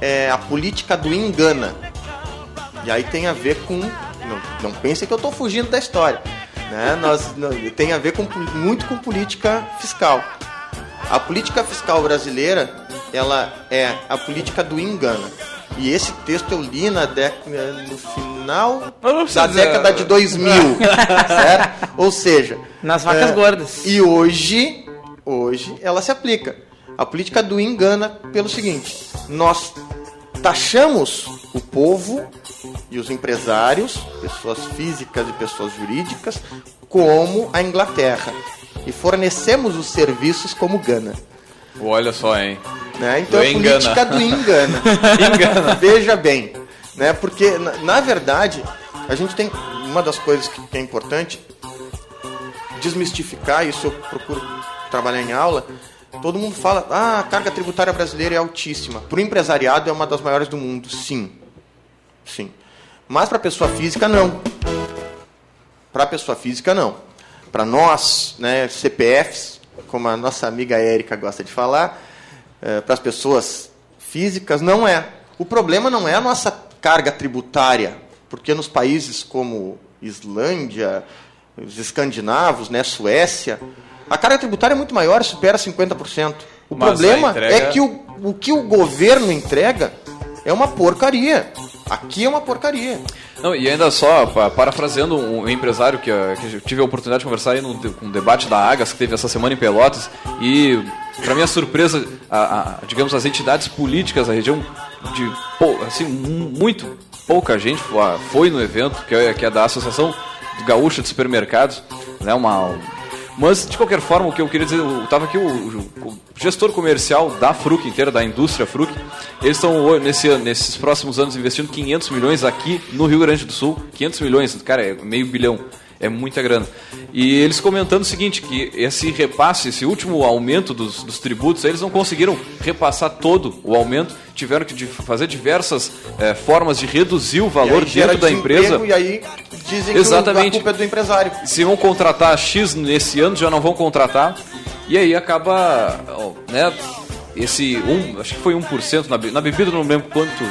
S3: é A Política do Engana. E aí tem a ver com. Não, não pense que eu estou fugindo da história. Né? Nós, não, tem a ver com, muito com política fiscal. A política fiscal brasileira ela é a política do engana. E esse texto eu li na década, no final da década de 2000. certo? Ou seja,
S2: Nas vacas
S3: é,
S2: gordas.
S3: E hoje, hoje ela se aplica. A política do engana pelo seguinte: nós taxamos o povo e os empresários, pessoas físicas e pessoas jurídicas, como a Inglaterra e fornecemos os serviços como Gana.
S1: olha só, hein?
S3: Né? Então
S1: Do
S3: é
S1: engana.
S3: política do engana.
S1: Engana.
S3: Veja bem, né? Porque na, na verdade a gente tem uma das coisas que, que é importante desmistificar. Isso eu procuro trabalhar em aula. Todo mundo fala, ah, a carga tributária brasileira é altíssima. Para o empresariado é uma das maiores do mundo, sim, sim. Mas para a pessoa física não. Para a pessoa física não. Para nós, né, CPFs, como a nossa amiga Érica gosta de falar, para as pessoas físicas não é. O problema não é a nossa carga tributária, porque nos países como Islândia, os escandinavos, né, Suécia, a carga tributária é muito maior, supera 50%. O
S1: Mas
S3: problema
S1: entrega-
S3: é que o, o que o governo entrega é uma porcaria. Aqui é uma porcaria.
S1: Não, e ainda só, pa- parafraseando um empresário que, eh, que eu tive a oportunidade de conversar aí no com debate da Agas, que teve essa semana em Pelotas, e, para minha surpresa, a- a- digamos, as entidades políticas da região, de assim, mu- muito pouca gente fo- foi no evento, que é, que é da Associação Gaúcha de Supermercados, né, uma, mas, de qualquer forma, o que eu queria dizer, eu tava aqui o, o- o gestor comercial da Fruc inteira, da indústria Fruc, eles estão nesse, nesses próximos anos investindo 500 milhões aqui no Rio Grande do Sul. 500 milhões, cara, é meio bilhão. É muita grana. E eles comentando o seguinte, que esse repasse, esse último aumento dos, dos tributos, eles não conseguiram repassar todo o aumento, tiveram que fazer diversas eh, formas de reduzir o valor dentro da empresa.
S3: E aí dizem
S1: Exatamente.
S3: que a culpa é do empresário.
S1: Se vão contratar X nesse ano, já não vão contratar. E aí acaba, né, esse um, acho que foi 1% na, na bebida, não lembro quanto,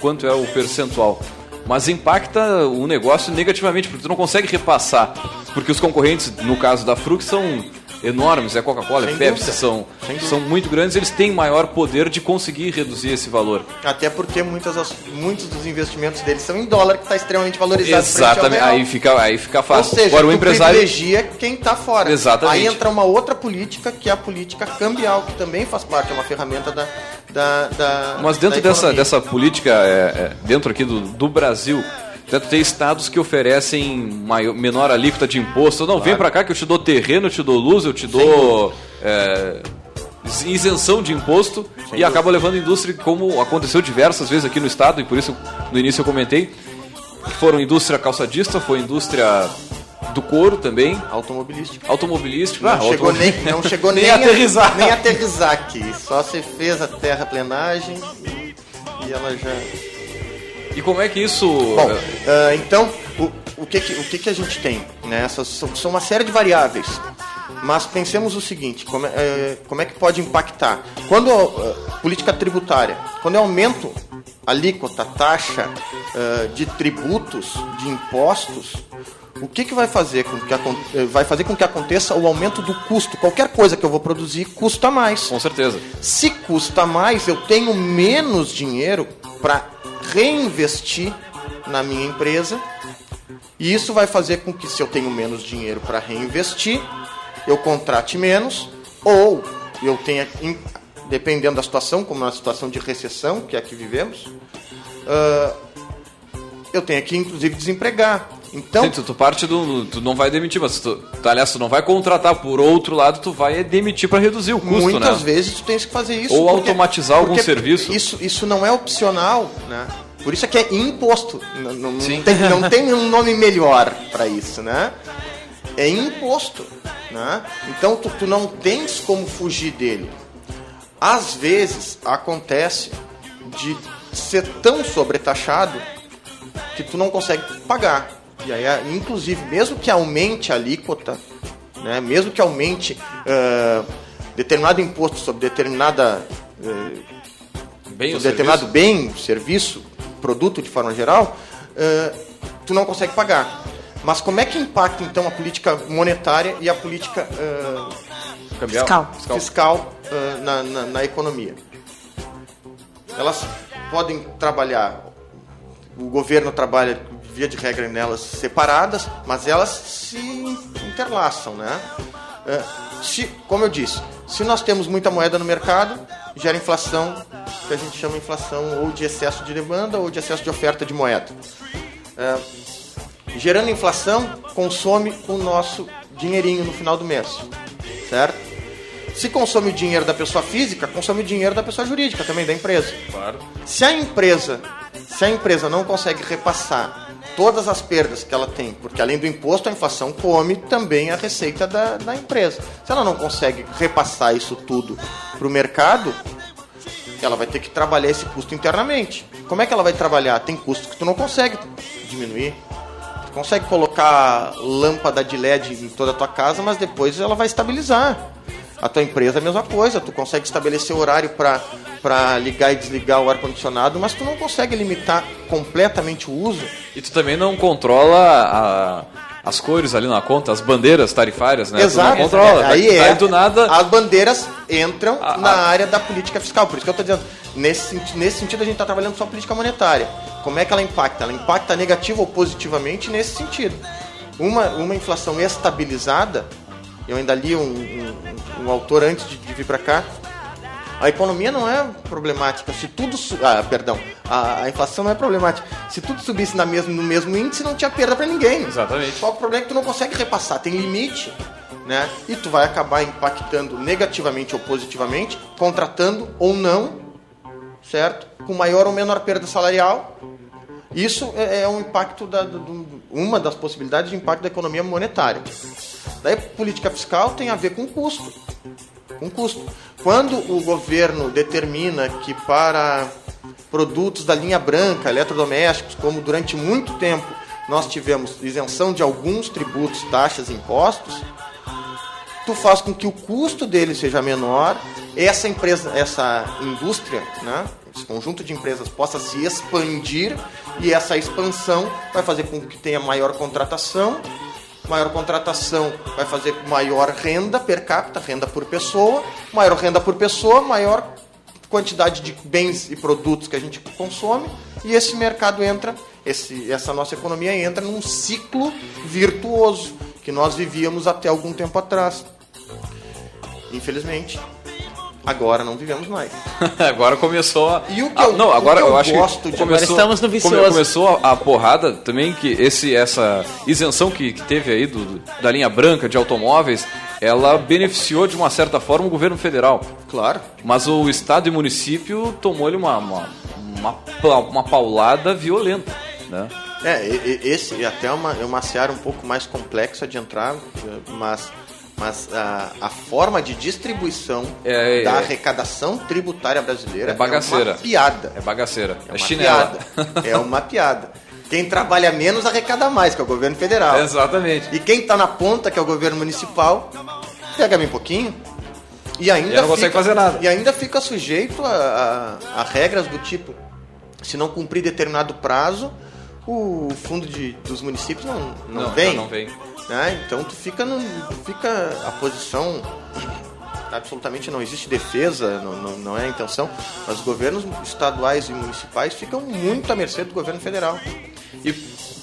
S1: quanto é o percentual. Mas impacta o negócio negativamente, porque tu não consegue repassar. Porque os concorrentes, no caso da Frux, são enormes, é Coca-Cola, é Pepsi, são, são muito grandes, eles têm maior poder de conseguir reduzir esse valor.
S3: Até porque muitas, muitos dos investimentos deles são em dólar, que está extremamente valorizado.
S1: Exatamente, aí fica, aí fica fácil.
S3: Ou seja,
S1: Agora o empresário.
S3: privilegia quem está fora.
S1: Exatamente.
S3: Aí entra uma outra política, que é a política cambial, que também faz parte, é uma ferramenta da... da, da
S1: Mas dentro
S3: da
S1: dessa, dessa política, é, é, dentro aqui do, do Brasil, dentro tem estados que oferecem maior, menor alíquota de imposto. Não, vem pra cá que eu te dou terreno, eu te dou luz, eu te dou é, isenção de imposto e acaba levando a indústria, como aconteceu diversas vezes aqui no estado, e por isso no início eu comentei, que foram indústria calçadista, foi indústria do couro também,
S3: Automobilística.
S1: automobilístico.
S3: Não
S1: né?
S3: chegou, nem, não chegou
S1: Nem
S3: nem,
S1: a aterrissar.
S3: nem a aterrissar aqui. Só se fez a terraplenagem e, e ela já...
S1: E como é que isso...
S3: Bom, ah, então, o, o, que, que, o que, que a gente tem? Né? Essas são, são uma série de variáveis. Mas pensemos o seguinte, como é, eh, como é que pode impactar? Quando ah, política tributária, quando eu aumento a alíquota, taxa ah, de tributos, de impostos, o que, que vai fazer com que eh, vai fazer com que aconteça o aumento do custo? Qualquer coisa que eu vou produzir custa mais.
S1: Com certeza.
S3: Se custa mais, eu tenho menos dinheiro para reinvestir na minha empresa. E isso vai fazer com que, se eu tenho menos dinheiro para reinvestir, eu contrate menos, ou eu tenha, dependendo da situação, como na situação de recessão, que é que vivemos, ah, eu tenho que, inclusive, desempregar. Então,
S1: Sim, tu, tu parte do. Tu não vai demitir, mas tu, tu, aliás, tu não vai contratar. Por outro lado, tu vai demitir para reduzir o custo,
S3: muitas
S1: né?
S3: vezes tu tens que fazer isso.
S1: Ou automatizar algum serviço.
S3: Isso, isso não é opcional, né? Por isso é que é imposto. Não, não- não
S1: Sim.
S3: tem, não tem um nome melhor para isso, né? É imposto, né? Então tu, tu não tens como fugir dele. Às vezes acontece de ser tão sobretaxado que tu não consegue pagar. E aí, a- inclusive, mesmo que aumente a alíquota, né, mesmo que aumente ah, determinado imposto sobre determinada, eh,
S1: Bem,
S3: sobre determinado
S1: serviço.
S3: bem, serviço, produto de forma geral, ah, tu não consegue pagar. Mas como é que impacta então a política monetária e a política.
S2: Fiscal.
S3: fiscal ah, na, na, na economia. Elas podem trabalhar, o governo trabalha, via de regra, nelas separadas, mas elas se interlaçam, né? Ah, se, como eu disse, se nós temos muita moeda no mercado, gera inflação, que a gente chama inflação ou de excesso de demanda ou de excesso de oferta de moeda. Ah, gerando inflação, consome o nosso dinheirinho no final do mês, certo? Se consome o dinheiro da pessoa física, consome o dinheiro da pessoa jurídica também, da empresa.
S1: Claro.
S3: Se a empresa, se a empresa não consegue repassar todas as perdas que ela tem, porque além do imposto, a inflação come também a receita da, da empresa. Se ela não consegue repassar isso tudo para o mercado, ela vai ter que trabalhar esse custo internamente. Como é que ela vai trabalhar? Tem custos que tu não consegue diminuir. Tu consegue colocar lâmpada de LED em toda a tua casa, mas depois ela vai estabilizar. A tua empresa é a mesma coisa, tu consegue estabelecer horário para ligar e desligar o ar-condicionado, mas tu não consegue limitar completamente o uso.
S1: E tu também não controla a, as cores ali na conta, as bandeiras tarifárias, né?
S3: Exato.
S1: Tu não controla.
S3: É, aí é,
S1: do nada.
S3: As bandeiras entram
S1: A-
S3: na
S1: a-
S3: área da política fiscal. Por isso que eu estou dizendo, nesse, nesse sentido a gente está trabalhando só política monetária. Como é que ela impacta? Ela impacta negativo ou positivamente nesse sentido. Uma, uma inflação estabilizada, eu ainda li um, um- um autor antes de, de vir para cá, a economia não é problemática. Se tudo. Ah, perdão. A, a inflação não é problemática. Se tudo subisse na mesmo, no mesmo índice, não tinha perda para ninguém.
S1: Exatamente.
S3: Só que o problema é que tu não consegue repassar, tem limite, né? E tu vai acabar impactando negativamente ou positivamente, contratando ou não, certo? Com maior ou menor perda salarial. Isso é, é um impacto da, do- uma das possibilidades de impacto da economia monetária. Daí política fiscal tem a ver com custo. Com custo. Quando o governo determina que para produtos da linha branca, eletrodomésticos, como durante muito tempo nós tivemos isenção de alguns tributos, taxas, impostos, tu faz com que o custo dele seja menor, essa empresa, essa indústria, né, esse conjunto de empresas possa se expandir e essa expansão vai fazer com que tenha maior contratação, maior contratação vai fazer maior renda per capita, renda por pessoa, maior renda por pessoa, maior quantidade de bens e produtos que a gente consome e esse mercado entra, esse, essa nossa economia entra num ciclo virtuoso que nós vivíamos até algum tempo atrás. Infelizmente, agora não vivemos mais.
S1: agora começou a.
S3: E o que
S1: Ah,
S3: eu-
S1: não,
S3: o
S1: agora
S3: que eu
S1: eu acho
S3: gosto
S1: que
S3: de-
S1: começou,
S2: Agora estamos no vicioso.
S1: come- começou a, a porrada também que esse essa isenção que, que teve aí do, do- da linha branca de automóveis, ela beneficiou de uma certa forma o governo federal.
S3: Claro.
S1: Mas o estado e município tomou-lhe uma, uma, uma, uma paulada violenta, né?
S3: É, esse é até uma, é uma seara um pouco mais complexa de entrar, mas, mas a, a forma de distribuição
S1: É, é,
S3: da
S1: é.
S3: arrecadação tributária brasileira
S1: É bagaceira.
S3: uma piada.
S1: É bagaceira, é,
S3: É uma
S1: chinela.
S3: piada. É uma piada. Quem trabalha menos arrecada mais, que é o governo federal.
S1: Exatamente.
S3: E quem está na ponta, que é o governo municipal, pega bem pouquinho. E ainda
S1: E não consegue
S3: fica-
S1: fazer nada.
S3: E ainda fica sujeito a, a- a regras do tipo: se não cumprir determinado prazo, o fundo de, dos municípios não, não,
S1: Não,
S3: vem.
S1: não, vem.
S3: né? Então tu fica, no, fica a posição absolutamente não existe defesa, não, não, não é a intenção, mas os governos estaduais e municipais ficam muito à mercê do governo federal.
S1: E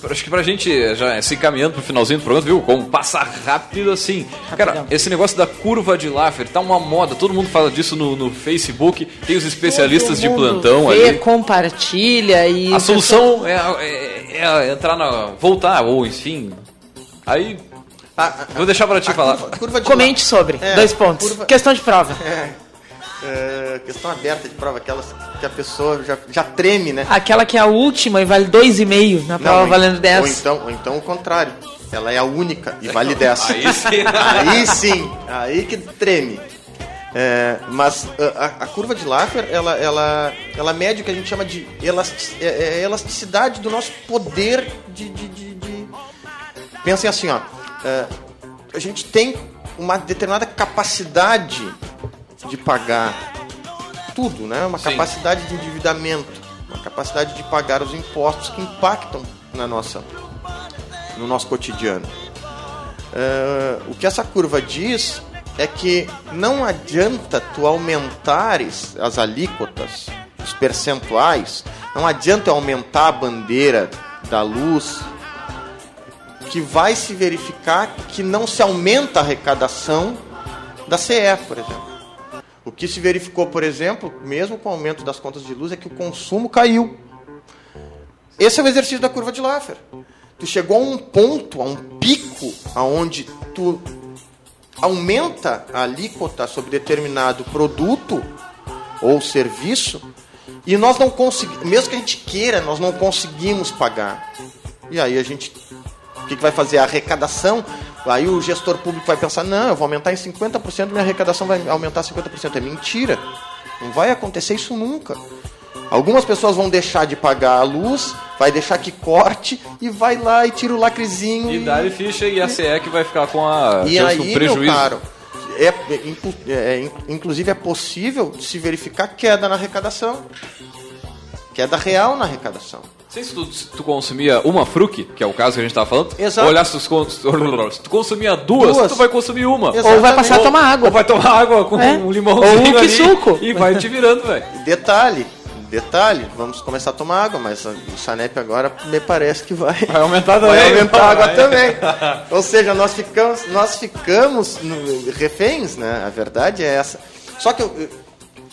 S1: acho que pra gente já se encaminhando pro finalzinho do programa, viu? Como passa rápido assim. Cara, esse negócio da curva de Laffer tá uma moda, todo mundo fala disso no, no Facebook, tem os especialistas de plantão
S2: vê,
S1: ali.
S2: compartilha e
S1: A solução é, é- é entrar na. voltar, ou enfim. Aí. Vou deixar pra ti falar.
S3: curva de
S2: Comente sobre.
S3: É,
S2: Dois pontos.
S3: curva-
S2: Questão de prova.
S3: É, é, questão aberta de prova, aquelas que a pessoa já, já treme, né?
S2: Aquela que é a última e vale 2,5 na prova
S3: ou en-
S2: valendo
S3: Ou
S2: 10.
S3: então, ou então o contrário. Ela é a única e vale 10.
S1: Aí sim.
S3: aí sim. Aí que treme. É, mas a, a- curva de Laffer, ela, ela, ela mede o que a gente chama de elastic, é- é elasticidade do nosso poder de... de, de, de- Pensem assim, ó. é, a gente tem uma determinada capacidade de pagar tudo, né? Uma
S1: Sim.
S3: capacidade de endividamento, uma capacidade de pagar os impostos que impactam na nossa, no nosso cotidiano. É, o que essa curva diz é que não adianta tu aumentares as alíquotas, os percentuais, não adianta aumentar a bandeira da luz, que vai se verificar que não se aumenta a arrecadação da CE, por exemplo. O que se verificou, por exemplo, mesmo com o aumento das contas de luz, é que o consumo caiu. Esse é o exercício da curva de Laffer. Tu chegou a um ponto, a um pico, aonde tu aumenta a alíquota sobre determinado produto ou serviço e nós não conseguimos, mesmo que a gente queira, nós não conseguimos pagar. E aí a gente, que, que vai fazer? A arrecadação, aí o gestor público vai pensar, não, eu vou aumentar em 50%, minha arrecadação vai aumentar 50%. É mentira. Não vai acontecer isso nunca. Algumas pessoas vão deixar de pagar a luz, vai deixar que corte e vai lá e tira o lacrezinho.
S1: E dá ficha e a CE que vai ficar com a
S3: E aí,
S1: com
S3: meu
S1: prejuízo.
S3: caro, é, é, é, in- inclusive é possível se verificar queda na arrecadação. Queda real na arrecadação.
S1: Sei se tu, se tu consumia uma fruque, que é o caso que a gente tava falando,
S3: Exato.
S1: olhar se tu, se tu consumia duas,
S3: Duas.
S1: tu vai consumir uma.
S3: Exato.
S2: Ou vai passar a
S1: Ou-
S2: tomar água.
S1: Ou vai tomar água com
S2: É.
S1: um limãozinho
S2: Ou um
S1: ali
S2: suco.
S1: E vai te virando, velho.
S3: Detalhe, detalhe, vamos começar a tomar água, mas a- o Sanep agora me parece que vai,
S1: Vai aumentar também.
S3: vai aumentar a água
S1: Vai.
S3: também. Ou seja, nós ficamos, nós ficamos no- reféns, né? A verdade é essa. Só que eu-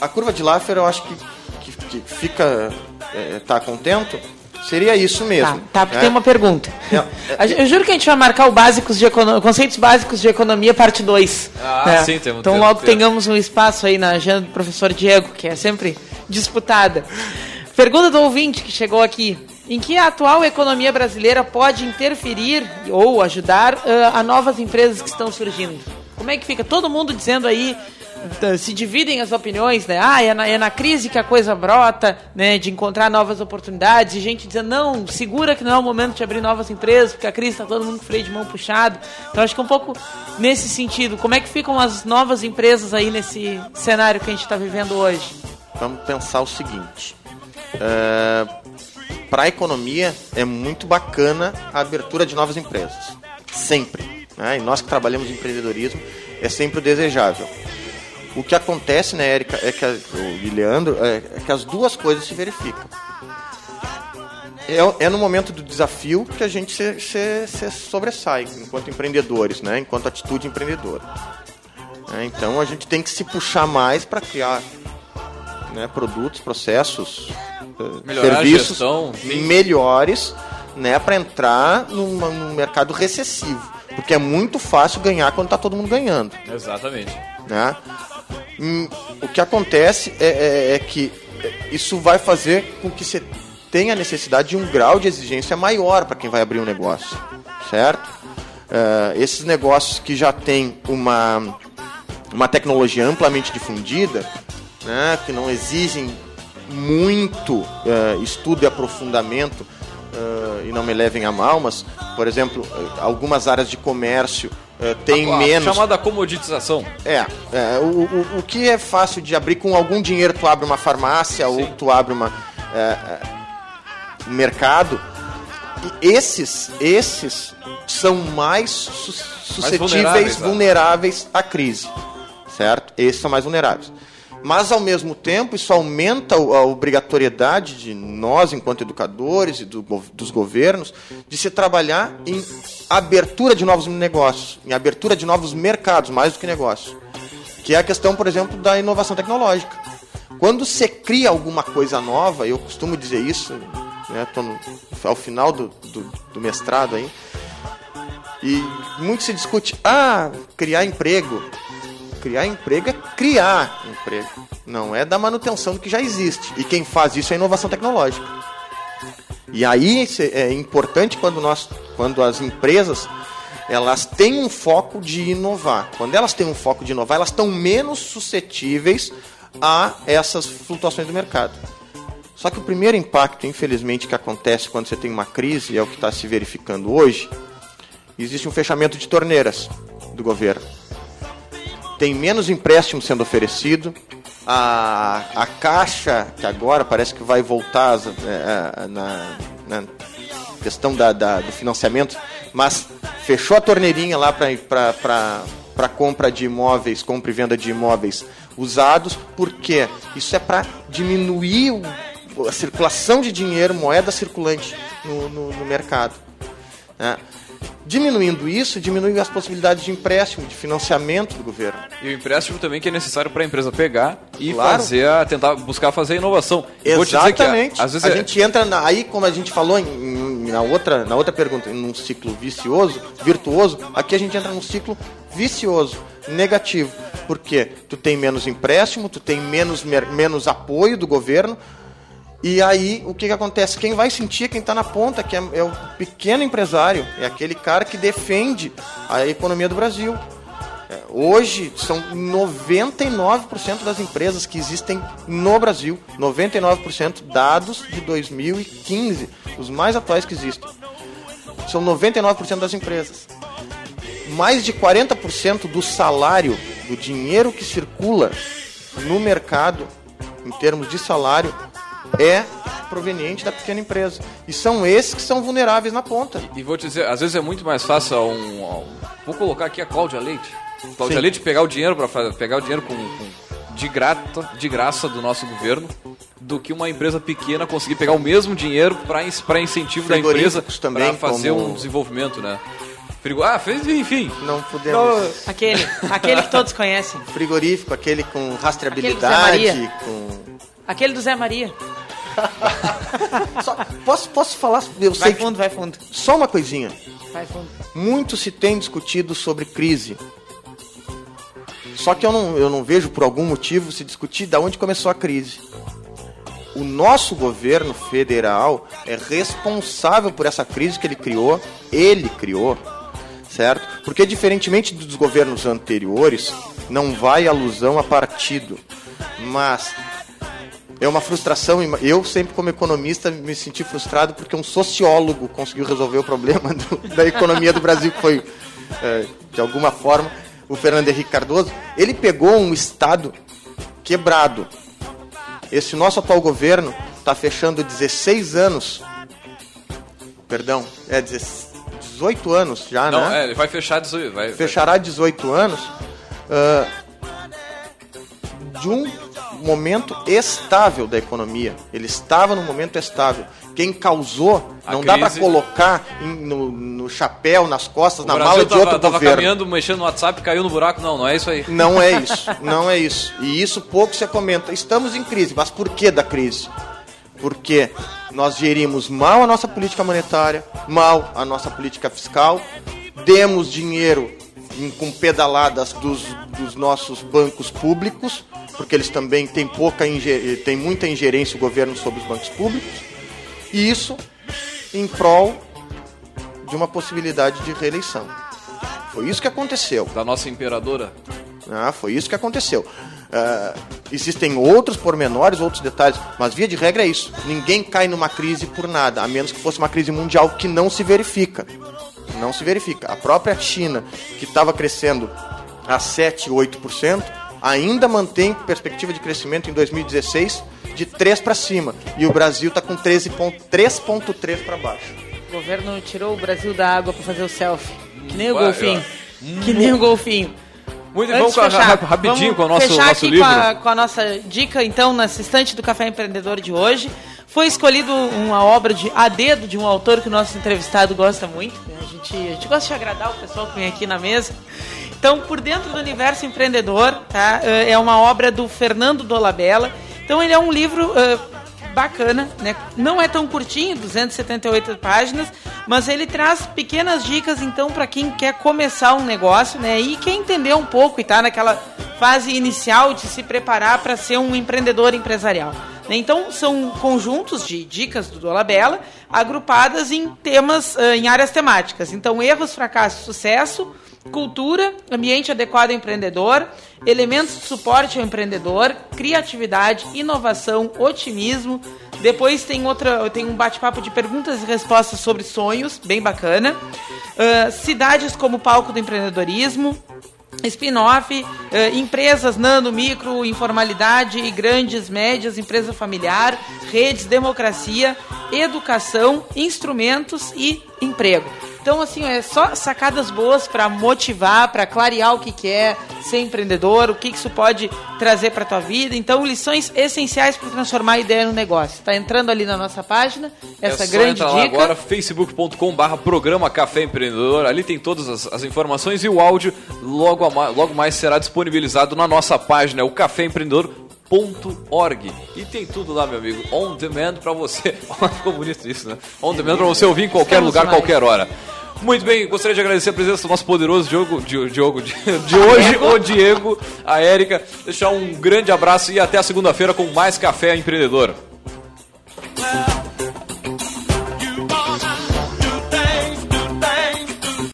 S3: a curva de Laffer eu acho que, que, que fica, é, tá contento, seria isso mesmo.
S2: Tá, tá, porque
S3: né?
S2: tem uma pergunta.
S3: É,
S2: A gente- Eu juro que a gente vai marcar o básicos de econo- conceitos básicos de economia, parte 2.
S1: Ah, sim, temos-
S2: Então
S1: temos-
S2: logo
S1: temos.
S2: tenhamos um espaço aí na agenda do professor Diego, que é sempre disputada. Pergunta do ouvinte que chegou aqui. Em que a atual economia brasileira pode interferir ou ajudar ah, a novas empresas que estão surgindo? Como é que fica? Todo mundo dizendo aí, se dividem as opiniões, né? Ah, é na, é na crise que a coisa brota, né? De encontrar novas oportunidades. E gente dizendo, não, segura que não é o momento de abrir novas empresas, porque a crise está todo mundo com freio de mão puxado. Então acho que é um pouco nesse sentido. Como é que ficam as novas empresas aí nesse cenário que a gente está vivendo hoje?
S3: vamos pensar o seguinte. Para a economia é muito bacana a abertura de novas empresas. Sempre. Né? E nós que trabalhamos em empreendedorismo é sempre o desejável. O que acontece, né, Érica, é que a, o Leandro, é, é que as duas coisas se verificam. É, é no momento do desafio que a gente se, se- se sobressai enquanto empreendedores, né, enquanto atitude empreendedora. É, então a gente tem que se puxar mais para criar né, produtos, processos, eh,
S1: Melhorar
S3: serviços
S1: gestão,
S3: melhores né, para entrar numa- num mercado recessivo. Porque é muito fácil ganhar quando está todo mundo ganhando.
S1: Exatamente.
S3: Né? Hum, o que acontece é, é- é que isso vai fazer com que você tenha necessidade de um grau de exigência maior para quem vai abrir um negócio, certo? Eh, esses negócios que já têm uma, uma tecnologia amplamente difundida, né, que não exigem muito eh, estudo e aprofundamento eh, e não me levem a mal, mas, por exemplo, algumas áreas de comércio eh, têm
S1: A- a
S3: menos.
S1: chamada comoditização.
S3: É, é, o, o, o que é fácil de abrir com algum dinheiro, tu abre uma farmácia ou tu abre uma, é, é, um mercado. E esses, esses são mais su- suscetíveis,
S1: vulneráveis,
S3: vulneráveis,
S1: né?
S3: à crise, certo? Esses são mais vulneráveis. Mas, ao mesmo tempo, isso aumenta a obrigatoriedade de nós, enquanto educadores e do dos governos, de se trabalhar em abertura de novos negócios, em abertura de novos mercados, mais do que negócios. Que é a questão, por exemplo, da inovação tecnológica. Quando você cria alguma coisa nova, eu costumo dizer isso, né, tô no- ao final do, do, do mestrado aí, e muito se discute, ah, criar emprego. Criar emprego é criar emprego, não é da manutenção do que já existe. E quem faz isso é inovação tecnológica. E aí é importante quando nós, quando as empresas elas têm um foco de inovar. Quando elas têm um foco de inovar, elas estão menos suscetíveis a essas flutuações do mercado. Só que o primeiro impacto, infelizmente, que acontece quando você tem uma crise, é o que está se verificando hoje, existe um fechamento de torneiras do governo. Tem menos empréstimo sendo oferecido, a, a caixa, que agora parece que vai voltar é, é, na, na questão da, da- do financiamento, mas fechou a torneirinha lá para compra de imóveis, compra e venda de imóveis usados, porque isso é para diminuir o- a circulação de dinheiro, moeda circulante no, no- no mercado. né? Diminuindo isso, diminui as possibilidades de empréstimo, de financiamento do governo.
S1: E o empréstimo também que é necessário para a empresa pegar e
S3: Claro.
S1: fazer a, tentar buscar fazer a inovação. E vou te dizer que,
S3: Exatamente.
S1: às vezes
S3: a
S1: é-
S3: gente entra na- aí, como a gente falou em- na outra, na outra pergunta, num ciclo vicioso, virtuoso, aqui a gente entra num ciclo vicioso, negativo. Por quê? Tu tem menos empréstimo, tu tem menos, menos apoio do governo. E aí, o que, que acontece? Quem vai sentir é quem está na ponta, que é, é o pequeno empresário, é aquele cara que defende a economia do Brasil. É, Hoje são 99% das empresas que existem no Brasil, 99% dados de 2015, os mais atuais que existem. São 99% das empresas. Mais de 40% do salário do dinheiro que circula no mercado, em termos de salário, é proveniente da pequena empresa. E são esses que são vulneráveis na ponta.
S1: E vou te dizer, às vezes é muito mais fácil um, um- vou colocar aqui a Cláudia Leite. Cláudia
S3: Sim.
S1: Leite pegar o dinheiro para pegar o dinheiro com, com- de grata, de graça do nosso governo, do que uma empresa pequena conseguir pegar o mesmo dinheiro para incentivo da empresa para fazer
S3: como-
S1: um desenvolvimento, né? Frigo... Ah, fez, enfim.
S3: Não podemos.
S2: Aquele, aquele que todos conhecem.
S3: Frigorífico, aquele com
S2: Aquele
S3: rastreabilidade,
S2: Maria.
S3: com.
S2: Aquele do Zé Maria.
S3: Só- posso, posso falar? Eu
S2: Vai
S3: sei que-
S2: fundo, vai fundo.
S3: Só uma coisinha.
S2: Vai fundo.
S3: Muito se tem discutido sobre crise. Só que eu não, eu não vejo por algum motivo se discutir de onde começou a crise. O nosso governo federal é responsável por essa crise que ele criou, ele criou, certo? Porque diferentemente dos governos anteriores, não vai alusão a partido, mas é uma frustração. Eu sempre, como economista, me senti frustrado porque um sociólogo conseguiu resolver o problema do- da economia do Brasil, que foi, é, de alguma forma, o Fernando Henrique Cardoso. Ele pegou um Estado quebrado. Esse nosso atual governo está fechando 16 anos. Perdão, é 16 18 anos já,
S1: Não,
S3: né?
S1: é, ele vai fechar 18, vai,
S3: fechará 18 anos ah, de um momento estável da economia. Ele estava num momento estável. Quem causou,
S1: A
S3: não dá para
S1: crise-
S3: colocar em- no, no chapéu, nas costas,
S1: O
S3: na
S1: Brasil
S3: mala de
S1: tava,
S3: outro
S1: tava
S3: governo.
S1: caminhando, mexendo no WhatsApp, caiu no buraco. Não, não é isso aí.
S3: Não é isso, não é isso. E isso pouco se comenta. Estamos em crise, mas por que da crise? Porque nós gerimos mal a nossa política monetária, mal a nossa política fiscal, demos dinheiro com pedaladas dos, dos nossos bancos públicos, porque eles também têm pouca inge- têm muita ingerência o governo sobre os bancos públicos, e isso em prol de uma possibilidade de reeleição. Foi isso que aconteceu.
S1: Da nossa imperadora.
S3: Ah, foi isso que aconteceu. Ah, existem outros pormenores, outros detalhes, mas via de regra é isso. Ninguém cai numa crise por nada, a menos que fosse uma crise mundial que não se verifica. Não se verifica. A própria China, que estava crescendo a 7, 8%, ainda mantém perspectiva de crescimento em 2016 de 3 para cima. E o Brasil está com 13,3 para baixo.
S2: O governo tirou o Brasil da água pra fazer o selfie. Que nem o
S1: Ué,
S2: golfinho.
S1: ó.
S2: Que nem o golfinho.
S1: Muito
S2: Antes
S1: a-
S2: fechar,
S1: ra- rapidinho
S2: vamos
S1: com o nosso,
S2: fechar
S1: nosso
S2: aqui
S1: livro.
S2: Com a, com a nossa dica, então, nessa estante do Café Empreendedor de hoje. Foi escolhido uma obra de a dedo de um autor que o nosso entrevistado gosta muito. A gente, a gente gosta de agradar o pessoal que vem aqui na mesa. Então, por dentro do universo empreendedor, tá? Eh, é uma obra do Fernando Dolabella. Então, ele é um livro eh, bacana, né? Não é tão curtinho, 278 páginas, mas ele traz pequenas dicas então para quem quer começar um negócio, né? E quer entender um pouco e tá naquela fase inicial de se preparar para ser um empreendedor empresarial. né? Então são conjuntos de dicas do Dolabella agrupadas em temas, eh, em áreas temáticas. Então erros, fracassos, sucesso, cultura, ambiente adequado ao empreendedor, elementos de suporte ao empreendedor, criatividade, inovação, otimismo. Depois tem outra, tem um bate-papo de perguntas e respostas sobre sonhos, bem bacana. Ah, cidades como palco do empreendedorismo, spin-off, eh, empresas nano, micro, informalidade e grandes, médias, empresa familiar, redes, democracia, educação, instrumentos e emprego. Então, assim, é só sacadas boas para motivar, para clarear o que, que é ser empreendedor, o que, que isso pode trazer para tua vida. Então, lições essenciais para transformar a ideia no negócio. Está entrando ali na nossa página, essa
S1: é
S2: grande dica.
S1: agora, facebook.com barra programa Café Empreendedor. Ali tem todas as, as informações e o áudio logo, a logo mais será disponibilizado na nossa página, o caféempreendedor.org. E tem tudo lá, meu amigo, on demand pra você. Ficou bonito isso, né? On demand pra você ouvir em qualquer
S2: Estamos
S1: lugar,
S2: mais.
S1: qualquer hora. Muito bem, gostaria de agradecer a presença do nosso poderoso Diogo, Di- Diogo de, de hoje, o Diego, a Érica. Deixar um grande abraço e até a segunda-feira com mais Café Empreendedor.